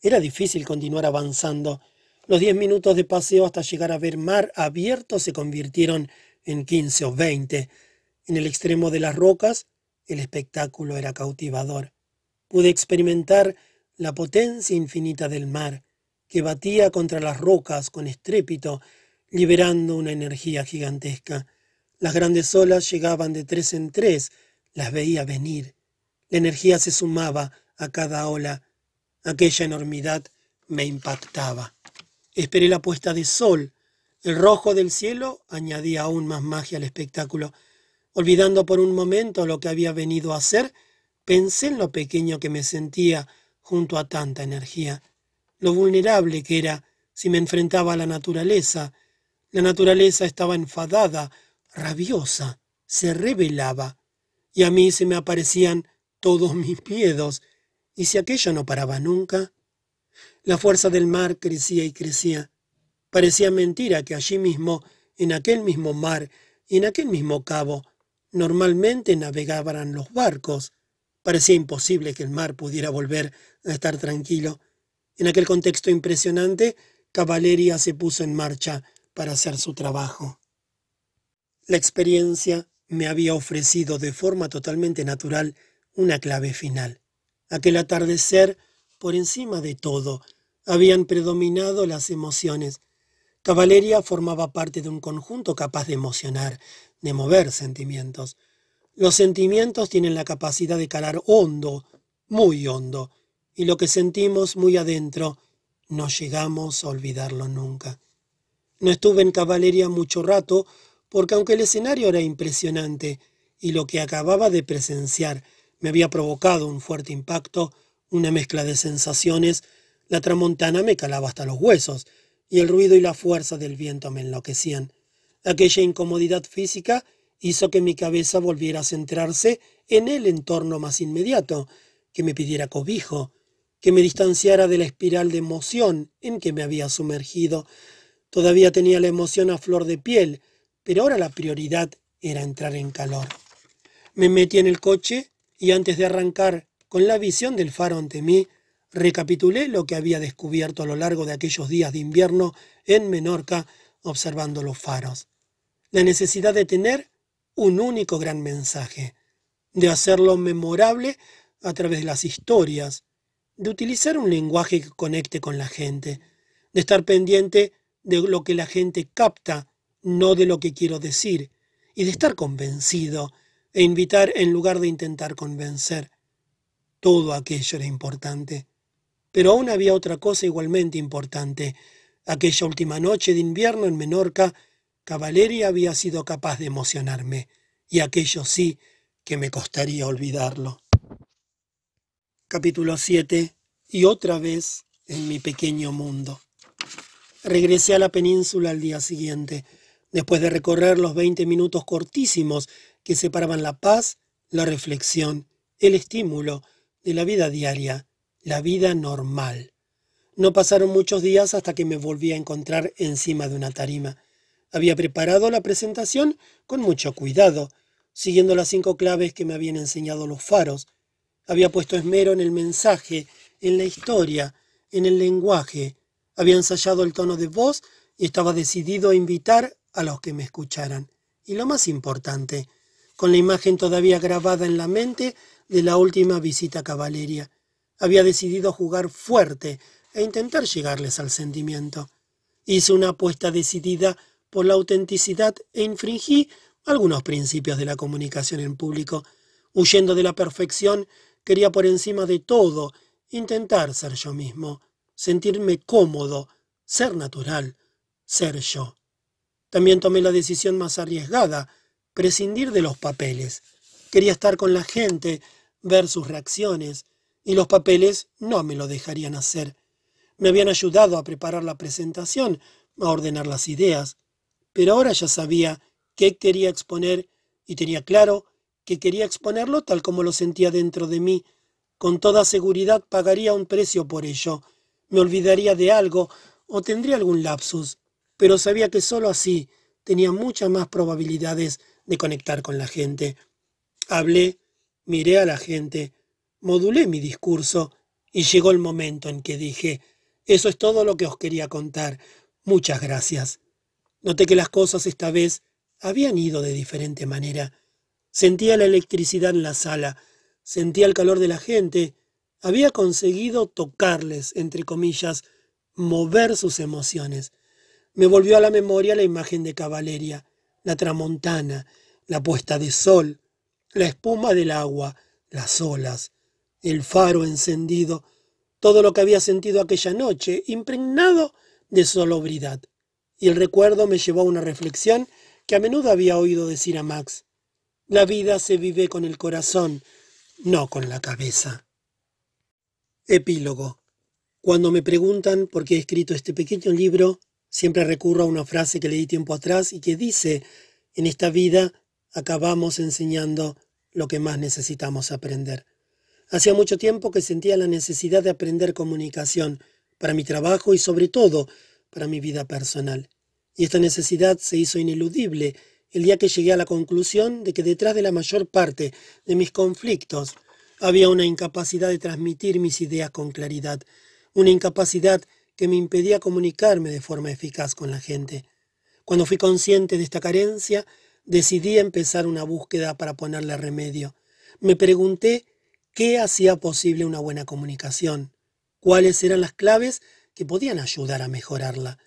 Era difícil continuar avanzando. Los diez minutos de paseo hasta llegar a ver mar abierto se convirtieron en quince o veinte. En el extremo de las rocas, el espectáculo era cautivador. Pude experimentar la potencia infinita del mar, que batía contra las rocas con estrépito liberando una energía gigantesca. Las grandes olas llegaban de tres en tres, las veía venir. La energía se sumaba a cada ola. Aquella enormidad me impactaba. Esperé la puesta de sol. El rojo del cielo añadía aún más magia al espectáculo. Olvidando por un momento lo que había venido a hacer, pensé en lo pequeño que me sentía junto a tanta energía, lo vulnerable que era si me enfrentaba a la naturaleza, la naturaleza estaba enfadada, rabiosa, se rebelaba, y a mí se me aparecían todos mis miedos, y si aquello no paraba nunca. La fuerza del mar crecía y crecía. Parecía mentira que allí mismo, en aquel mismo mar y en aquel mismo cabo, normalmente navegaban los barcos. Parecía imposible que el mar pudiera volver a estar tranquilo. En aquel contexto impresionante, Caballeria se puso en marcha para hacer su trabajo. La experiencia me había ofrecido de forma totalmente natural una clave final. Aquel atardecer, por encima de todo, habían predominado las emociones. Caballeria formaba parte de un conjunto capaz de emocionar, de mover sentimientos. Los sentimientos tienen la capacidad de calar hondo, muy hondo, y lo que sentimos muy adentro no llegamos a olvidarlo nunca. No estuve en caballería mucho rato, porque aunque el escenario era impresionante y lo que acababa de presenciar me había provocado un fuerte impacto, una mezcla de sensaciones, la tramontana me calaba hasta los huesos, y el ruido y la fuerza del viento me enloquecían. Aquella incomodidad física hizo que mi cabeza volviera a centrarse en el entorno más inmediato, que me pidiera cobijo, que me distanciara de la espiral de emoción en que me había sumergido. Todavía tenía la emoción a flor de piel, pero ahora la prioridad era entrar en calor. Me metí en el coche y antes de arrancar, con la visión del faro ante mí, recapitulé lo que había descubierto a lo largo de aquellos días de invierno en Menorca observando los faros. La necesidad de tener un único gran mensaje, de hacerlo memorable a través de las historias, de utilizar un lenguaje que conecte con la gente, de estar pendiente de lo que la gente capta, no de lo que quiero decir, y de estar convencido e invitar en lugar de intentar convencer. Todo aquello era importante. Pero aún había otra cosa igualmente importante. Aquella última noche de invierno en Menorca, Cavalleria había sido capaz de emocionarme, y aquello sí que me costaría olvidarlo. Capítulo 7. Y otra vez en mi pequeño mundo. Regresé a la península al día siguiente, después de recorrer los veinte minutos cortísimos que separaban la paz, la reflexión, el estímulo de la vida diaria, la vida normal. No pasaron muchos días hasta que me volví a encontrar encima de una tarima. Había preparado la presentación con mucho cuidado, siguiendo las cinco claves que me habían enseñado los faros, había puesto esmero en el mensaje, en la historia, en el lenguaje. Había ensayado el tono de voz y estaba decidido a invitar a los que me escucharan. Y lo más importante, con la imagen todavía grabada en la mente de la última visita a Caballeria, había decidido jugar fuerte e intentar llegarles al sentimiento. Hice una apuesta decidida por la autenticidad e infringí algunos principios de la comunicación en público, huyendo de la perfección Quería por encima de todo intentar ser yo mismo, sentirme cómodo, ser natural, ser yo. También tomé la decisión más arriesgada, prescindir de los papeles. Quería estar con la gente, ver sus reacciones, y los papeles no me lo dejarían hacer. Me habían ayudado a preparar la presentación, a ordenar las ideas, pero ahora ya sabía qué quería exponer y tenía claro que quería exponerlo tal como lo sentía dentro de mí. Con toda seguridad pagaría un precio por ello. Me olvidaría de algo o tendría algún lapsus, pero sabía que sólo así tenía muchas más probabilidades de conectar con la gente. Hablé, miré a la gente, modulé mi discurso y llegó el momento en que dije, eso es todo lo que os quería contar. Muchas gracias. Noté que las cosas esta vez habían ido de diferente manera. Sentía la electricidad en la sala, sentía el calor de la gente, había conseguido tocarles, entre comillas, mover sus emociones. Me volvió a la memoria la imagen de caballeria, la tramontana, la puesta de sol, la espuma del agua, las olas, el faro encendido, todo lo que había sentido aquella noche, impregnado de solobridad. Y el recuerdo me llevó a una reflexión que a menudo había oído decir a Max. La vida se vive con el corazón, no con la cabeza. Epílogo. Cuando me preguntan por qué he escrito este pequeño libro, siempre recurro a una frase que leí tiempo atrás y que dice, en esta vida acabamos enseñando lo que más necesitamos aprender. Hacía mucho tiempo que sentía la necesidad de aprender comunicación para mi trabajo y sobre todo para mi vida personal. Y esta necesidad se hizo ineludible el día que llegué a la conclusión de que detrás de la mayor parte de mis conflictos había una incapacidad de transmitir mis ideas con claridad, una incapacidad que me impedía comunicarme de forma eficaz con la gente. Cuando fui consciente de esta carencia, decidí empezar una búsqueda para ponerle remedio. Me pregunté qué hacía posible una buena comunicación, cuáles eran las claves que podían ayudar a mejorarla.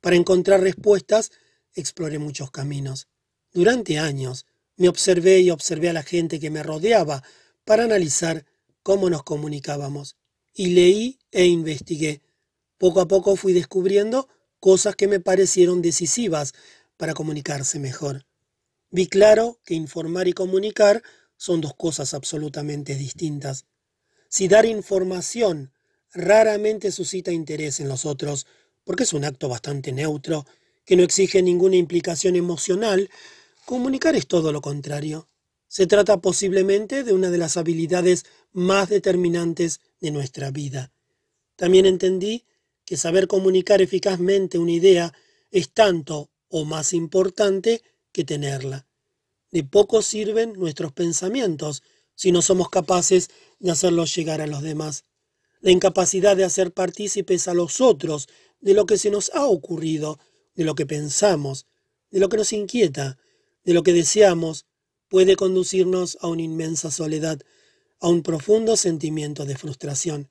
Para encontrar respuestas, exploré muchos caminos. Durante años me observé y observé a la gente que me rodeaba para analizar cómo nos comunicábamos. Y leí e investigué. Poco a poco fui descubriendo cosas que me parecieron decisivas para comunicarse mejor. Vi claro que informar y comunicar son dos cosas absolutamente distintas. Si dar información raramente suscita interés en los otros, porque es un acto bastante neutro, que no exige ninguna implicación emocional, comunicar es todo lo contrario. Se trata posiblemente de una de las habilidades más determinantes de nuestra vida. También entendí que saber comunicar eficazmente una idea es tanto o más importante que tenerla. De poco sirven nuestros pensamientos si no somos capaces de hacerlos llegar a los demás. La incapacidad de hacer partícipes a los otros de lo que se nos ha ocurrido, de lo que pensamos, de lo que nos inquieta, de lo que deseamos, puede conducirnos a una inmensa soledad, a un profundo sentimiento de frustración.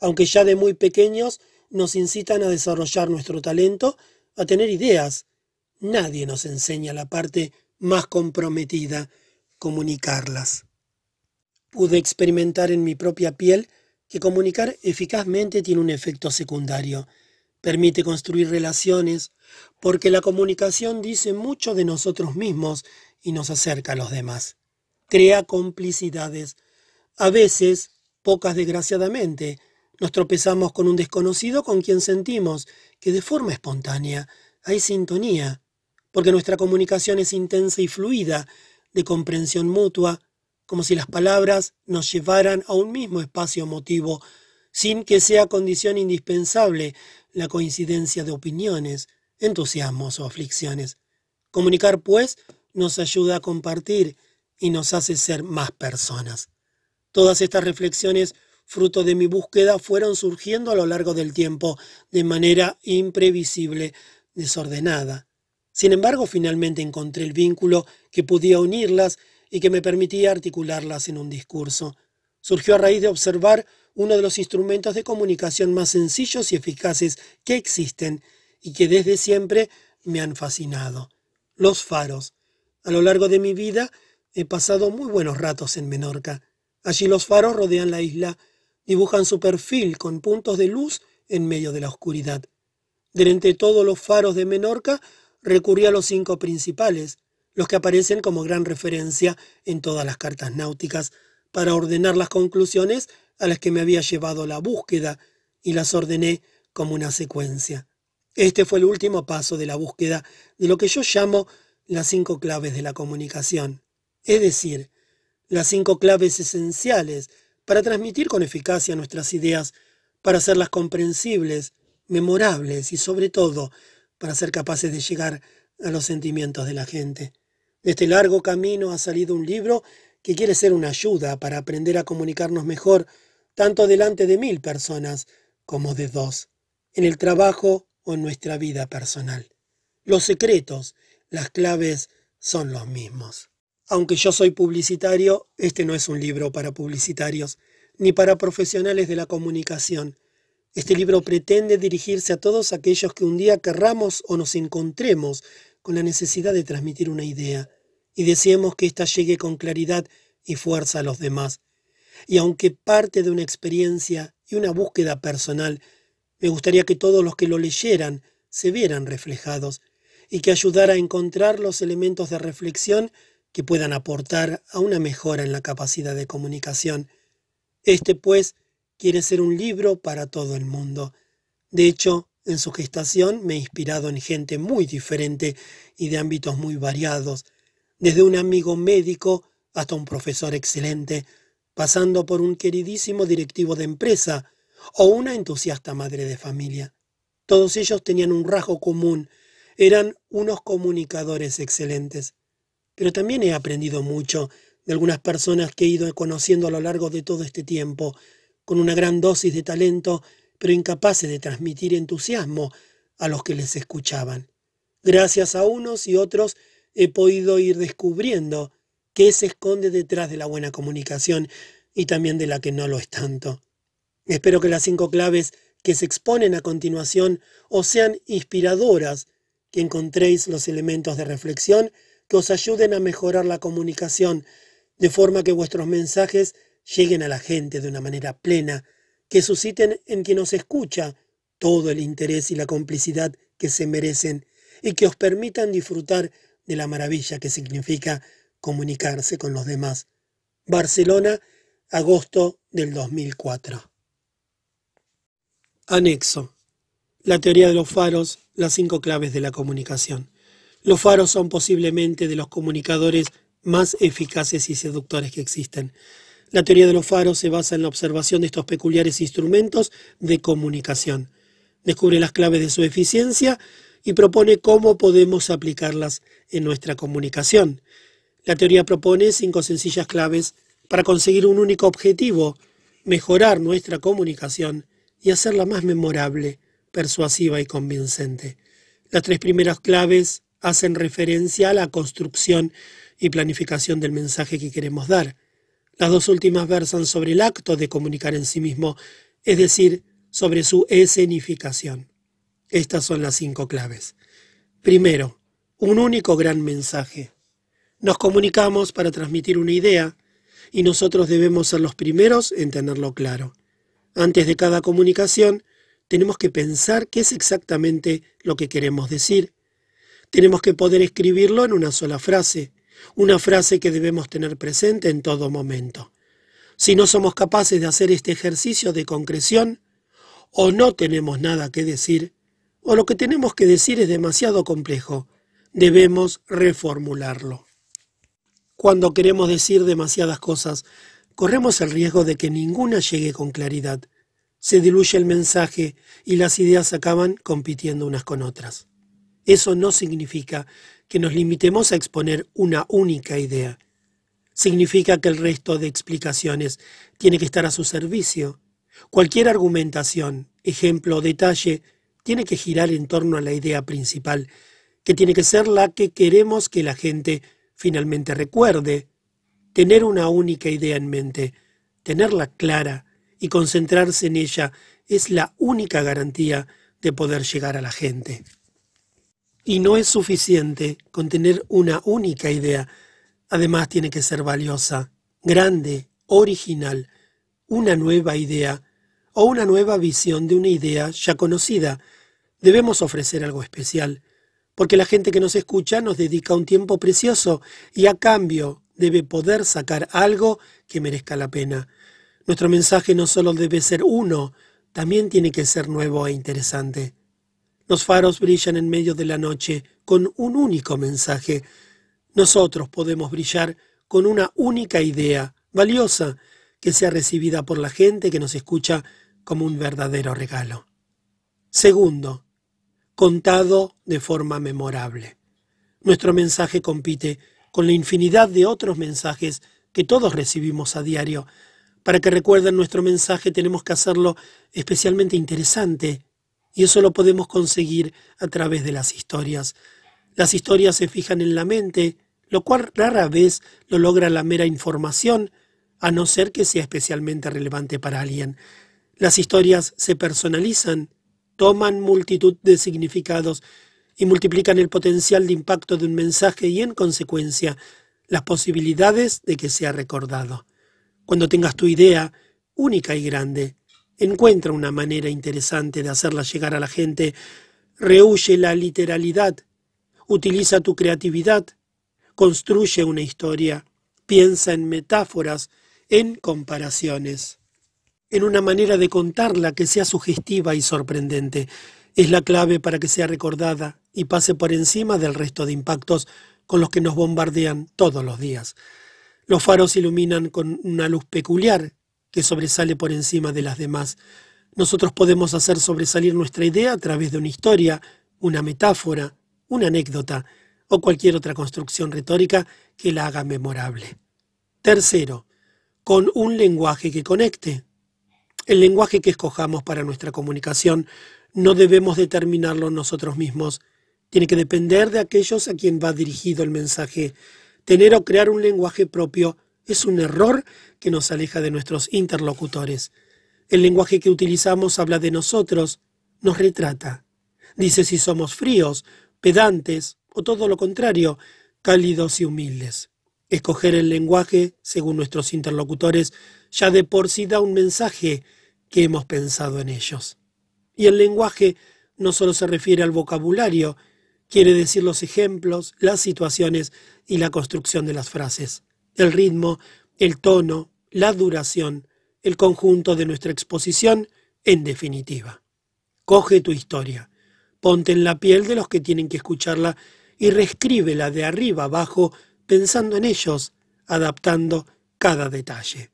Aunque ya de muy pequeños nos incitan a desarrollar nuestro talento, a tener ideas. Nadie nos enseña la parte más comprometida, comunicarlas. Pude experimentar en mi propia piel que comunicar eficazmente tiene un efecto secundario. Permite construir relaciones, porque la comunicación dice mucho de nosotros mismos y nos acerca a los demás. Crea complicidades, a veces, pocas desgraciadamente, nos tropezamos con un desconocido con quien sentimos que de forma espontánea hay sintonía, porque nuestra comunicación es intensa y fluida, de comprensión mutua, como si las palabras nos llevaran a un mismo espacio emotivo, sin que sea condición indispensable la coincidencia de opiniones, entusiasmos o aflicciones. Comunicar, pues, nos ayuda a compartir y nos hace ser más personas. Todas estas reflexiones fruto de mi búsqueda, fueron surgiendo a lo largo del tiempo de manera imprevisible, desordenada. Sin embargo, finalmente encontré el vínculo que podía unirlas y que me permitía articularlas en un discurso. Surgió a raíz de observar uno de los instrumentos de comunicación más sencillos y eficaces que existen y que desde siempre me han fascinado. Los faros. A lo largo de mi vida he pasado muy buenos ratos en Menorca. Allí los faros rodean la isla dibujan su perfil con puntos de luz en medio de la oscuridad. De todos los faros de Menorca, recurrí a los cinco principales, los que aparecen como gran referencia en todas las cartas náuticas, para ordenar las conclusiones a las que me había llevado la búsqueda, y las ordené como una secuencia. Este fue el último paso de la búsqueda de lo que yo llamo las cinco claves de la comunicación, es decir, las cinco claves esenciales para transmitir con eficacia nuestras ideas, para hacerlas comprensibles, memorables y sobre todo para ser capaces de llegar a los sentimientos de la gente. De este largo camino ha salido un libro que quiere ser una ayuda para aprender a comunicarnos mejor, tanto delante de mil personas como de dos, en el trabajo o en nuestra vida personal. Los secretos, las claves son los mismos. Aunque yo soy publicitario, este no es un libro para publicitarios ni para profesionales de la comunicación. Este libro pretende dirigirse a todos aquellos que un día querramos o nos encontremos con la necesidad de transmitir una idea y deseemos que ésta llegue con claridad y fuerza a los demás. Y aunque parte de una experiencia y una búsqueda personal, me gustaría que todos los que lo leyeran se vieran reflejados y que ayudara a encontrar los elementos de reflexión que puedan aportar a una mejora en la capacidad de comunicación. Este, pues, quiere ser un libro para todo el mundo. De hecho, en su gestación me he inspirado en gente muy diferente y de ámbitos muy variados, desde un amigo médico hasta un profesor excelente, pasando por un queridísimo directivo de empresa o una entusiasta madre de familia. Todos ellos tenían un rasgo común, eran unos comunicadores excelentes. Pero también he aprendido mucho de algunas personas que he ido conociendo a lo largo de todo este tiempo, con una gran dosis de talento, pero incapaces de transmitir entusiasmo a los que les escuchaban. Gracias a unos y otros he podido ir descubriendo qué se esconde detrás de la buena comunicación y también de la que no lo es tanto. Espero que las cinco claves que se exponen a continuación os sean inspiradoras, que encontréis los elementos de reflexión que os ayuden a mejorar la comunicación, de forma que vuestros mensajes lleguen a la gente de una manera plena, que susciten en quien os escucha todo el interés y la complicidad que se merecen y que os permitan disfrutar de la maravilla que significa comunicarse con los demás. Barcelona, agosto del 2004. Anexo. La teoría de los faros, las cinco claves de la comunicación. Los faros son posiblemente de los comunicadores más eficaces y seductores que existen. La teoría de los faros se basa en la observación de estos peculiares instrumentos de comunicación. Descubre las claves de su eficiencia y propone cómo podemos aplicarlas en nuestra comunicación. La teoría propone cinco sencillas claves para conseguir un único objetivo, mejorar nuestra comunicación y hacerla más memorable, persuasiva y convincente. Las tres primeras claves hacen referencia a la construcción y planificación del mensaje que queremos dar. Las dos últimas versan sobre el acto de comunicar en sí mismo, es decir, sobre su escenificación. Estas son las cinco claves. Primero, un único gran mensaje. Nos comunicamos para transmitir una idea y nosotros debemos ser los primeros en tenerlo claro. Antes de cada comunicación, tenemos que pensar qué es exactamente lo que queremos decir. Tenemos que poder escribirlo en una sola frase, una frase que debemos tener presente en todo momento. Si no somos capaces de hacer este ejercicio de concreción, o no tenemos nada que decir, o lo que tenemos que decir es demasiado complejo. Debemos reformularlo. Cuando queremos decir demasiadas cosas, corremos el riesgo de que ninguna llegue con claridad. Se diluye el mensaje y las ideas acaban compitiendo unas con otras. Eso no significa que nos limitemos a exponer una única idea. Significa que el resto de explicaciones tiene que estar a su servicio. Cualquier argumentación, ejemplo o detalle tiene que girar en torno a la idea principal, que tiene que ser la que queremos que la gente finalmente recuerde. Tener una única idea en mente, tenerla clara y concentrarse en ella es la única garantía de poder llegar a la gente. Y no es suficiente con tener una única idea, además tiene que ser valiosa, grande, original, una nueva idea o una nueva visión de una idea ya conocida. Debemos ofrecer algo especial, porque la gente que nos escucha nos dedica un tiempo precioso y a cambio debe poder sacar algo que merezca la pena. Nuestro mensaje no solo debe ser uno, también tiene que ser nuevo e interesante. Los faros brillan en medio de la noche con un único mensaje. Nosotros podemos brillar con una única idea, valiosa, que sea recibida por la gente que nos escucha como un verdadero regalo. Segundo, contado de forma memorable. Nuestro mensaje compite con la infinidad de otros mensajes que todos recibimos a diario. Para que recuerden nuestro mensaje tenemos que hacerlo especialmente interesante, y eso lo podemos conseguir a través de las historias. Las historias se fijan en la mente, lo cual rara vez lo logra la mera información, a no ser que sea especialmente relevante para alguien. Las historias se personalizan, toman multitud de significados y multiplican el potencial de impacto de un mensaje y en consecuencia las posibilidades de que sea recordado. Cuando tengas tu idea única y grande, encuentra una manera interesante de hacerla llegar a la gente, rehuye la literalidad, utiliza tu creatividad, construye una historia, piensa en metáforas, en comparaciones. En una manera de contarla que sea sugestiva y sorprendente. Es la clave para que sea recordada y pase por encima del resto de impactos con los que nos bombardean todos los días. Los faros iluminan con una luz peculiar que sobresale por encima de las demás. Nosotros podemos hacer sobresalir nuestra idea a través de una historia, una metáfora, una anécdota o cualquier otra construcción retórica que la haga memorable. Tercero, con un lenguaje que conecte. El lenguaje que escojamos para nuestra comunicación no debemos determinarlo nosotros mismos. Tiene que depender de aquellos a quien va dirigido el mensaje. Tener o crear un lenguaje propio es un error que nos aleja de nuestros interlocutores. El lenguaje que utilizamos habla de nosotros, nos retrata. Dice si somos fríos, pedantes o todo lo contrario, cálidos y humildes. Escoger el lenguaje, según nuestros interlocutores, ya de por sí da un mensaje que hemos pensado en ellos. Y el lenguaje no solo se refiere al vocabulario, quiere decir los ejemplos, las situaciones y la construcción de las frases, el ritmo, el tono, la duración, el conjunto de nuestra exposición, en definitiva. Coge tu historia, ponte en la piel de los que tienen que escucharla y reescríbela de arriba abajo pensando en ellos, adaptando cada detalle.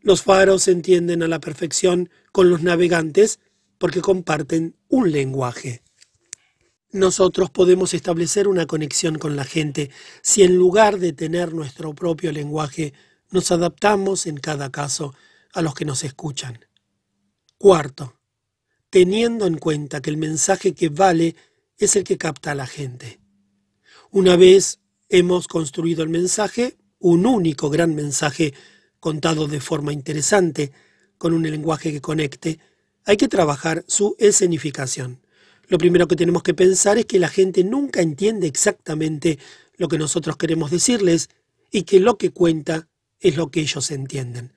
Los faros se entienden a la perfección con los navegantes porque comparten un lenguaje. Nosotros podemos establecer una conexión con la gente si en lugar de tener nuestro propio lenguaje nos adaptamos en cada caso a los que nos escuchan. Cuarto, teniendo en cuenta que el mensaje que vale es el que capta a la gente. Una vez hemos construido el mensaje, un único gran mensaje contado de forma interesante, con un lenguaje que conecte, hay que trabajar su escenificación. Lo primero que tenemos que pensar es que la gente nunca entiende exactamente lo que nosotros queremos decirles y que lo que cuenta es lo que ellos entienden.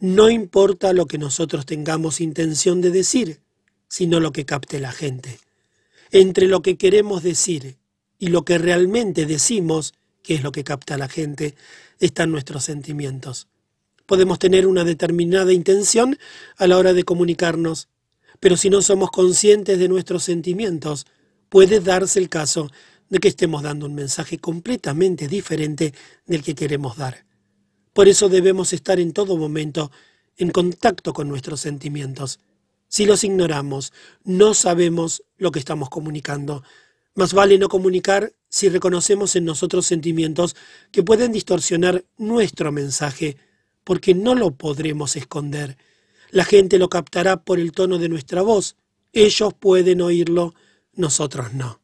No importa lo que nosotros tengamos intención de decir, sino lo que capte la gente. Entre lo que queremos decir y lo que realmente decimos, que es lo que capta la gente, están nuestros sentimientos. Podemos tener una determinada intención a la hora de comunicarnos, pero si no somos conscientes de nuestros sentimientos, puede darse el caso de que estemos dando un mensaje completamente diferente del que queremos dar. Por eso debemos estar en todo momento en contacto con nuestros sentimientos. Si los ignoramos, no sabemos lo que estamos comunicando. Más vale no comunicar si reconocemos en nosotros sentimientos que pueden distorsionar nuestro mensaje porque no lo podremos esconder. La gente lo captará por el tono de nuestra voz. Ellos pueden oírlo, nosotros no.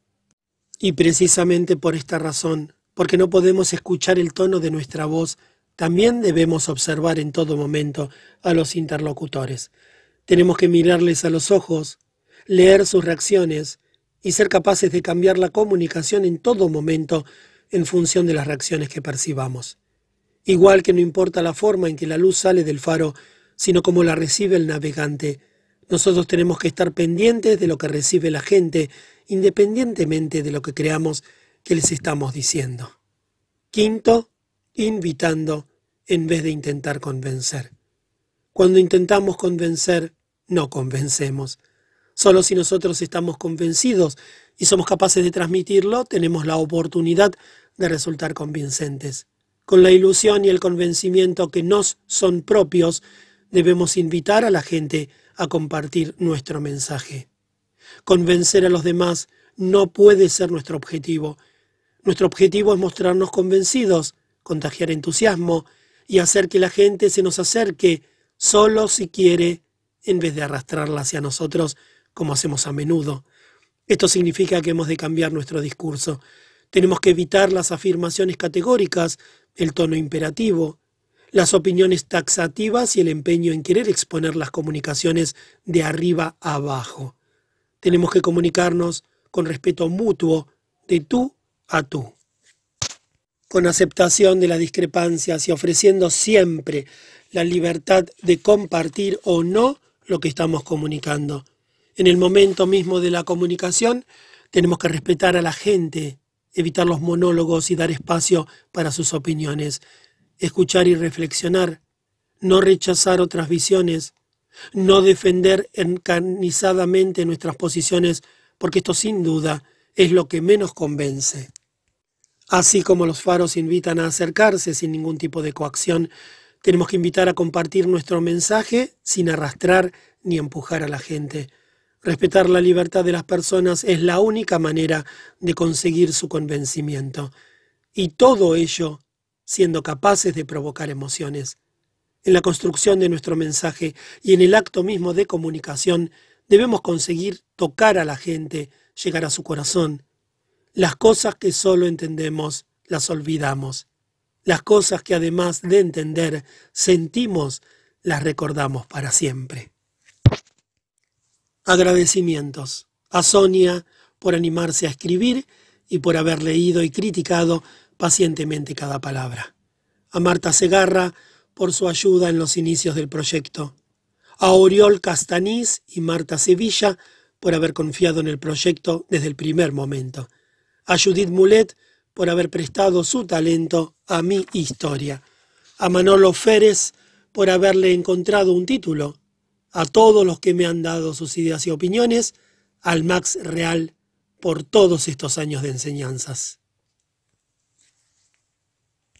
Y precisamente por esta razón, porque no podemos escuchar el tono de nuestra voz, también debemos observar en todo momento a los interlocutores. Tenemos que mirarles a los ojos, leer sus reacciones y ser capaces de cambiar la comunicación en todo momento en función de las reacciones que percibamos. Igual que no importa la forma en que la luz sale del faro, sino cómo la recibe el navegante, nosotros tenemos que estar pendientes de lo que recibe la gente, independientemente de lo que creamos que les estamos diciendo. Quinto, invitando en vez de intentar convencer. Cuando intentamos convencer, no convencemos. Solo si nosotros estamos convencidos y somos capaces de transmitirlo, tenemos la oportunidad de resultar convincentes. Con la ilusión y el convencimiento que nos son propios, debemos invitar a la gente a compartir nuestro mensaje. Convencer a los demás no puede ser nuestro objetivo. Nuestro objetivo es mostrarnos convencidos, contagiar entusiasmo y hacer que la gente se nos acerque solo si quiere, en vez de arrastrarla hacia nosotros como hacemos a menudo. Esto significa que hemos de cambiar nuestro discurso. Tenemos que evitar las afirmaciones categóricas el tono imperativo, las opiniones taxativas y el empeño en querer exponer las comunicaciones de arriba a abajo. Tenemos que comunicarnos con respeto mutuo, de tú a tú, con aceptación de las discrepancias y ofreciendo siempre la libertad de compartir o no lo que estamos comunicando. En el momento mismo de la comunicación tenemos que respetar a la gente, evitar los monólogos y dar espacio para sus opiniones, escuchar y reflexionar, no rechazar otras visiones, no defender encarnizadamente nuestras posiciones, porque esto sin duda es lo que menos convence. Así como los faros invitan a acercarse sin ningún tipo de coacción, tenemos que invitar a compartir nuestro mensaje sin arrastrar ni empujar a la gente. Respetar la libertad de las personas es la única manera de conseguir su convencimiento. Y todo ello siendo capaces de provocar emociones. En la construcción de nuestro mensaje y en el acto mismo de comunicación debemos conseguir tocar a la gente, llegar a su corazón. Las cosas que solo entendemos las olvidamos. Las cosas que además de entender, sentimos, las recordamos para siempre. Agradecimientos a Sonia por animarse a escribir y por haber leído y criticado pacientemente cada palabra. A Marta Segarra por su ayuda en los inicios del proyecto. A Oriol Castanís y Marta Sevilla por haber confiado en el proyecto desde el primer momento. A Judith Mulet por haber prestado su talento a mi historia. A Manolo Férez por haberle encontrado un título. A todos los que me han dado sus ideas y opiniones. Al Max Real por todos estos años de enseñanzas.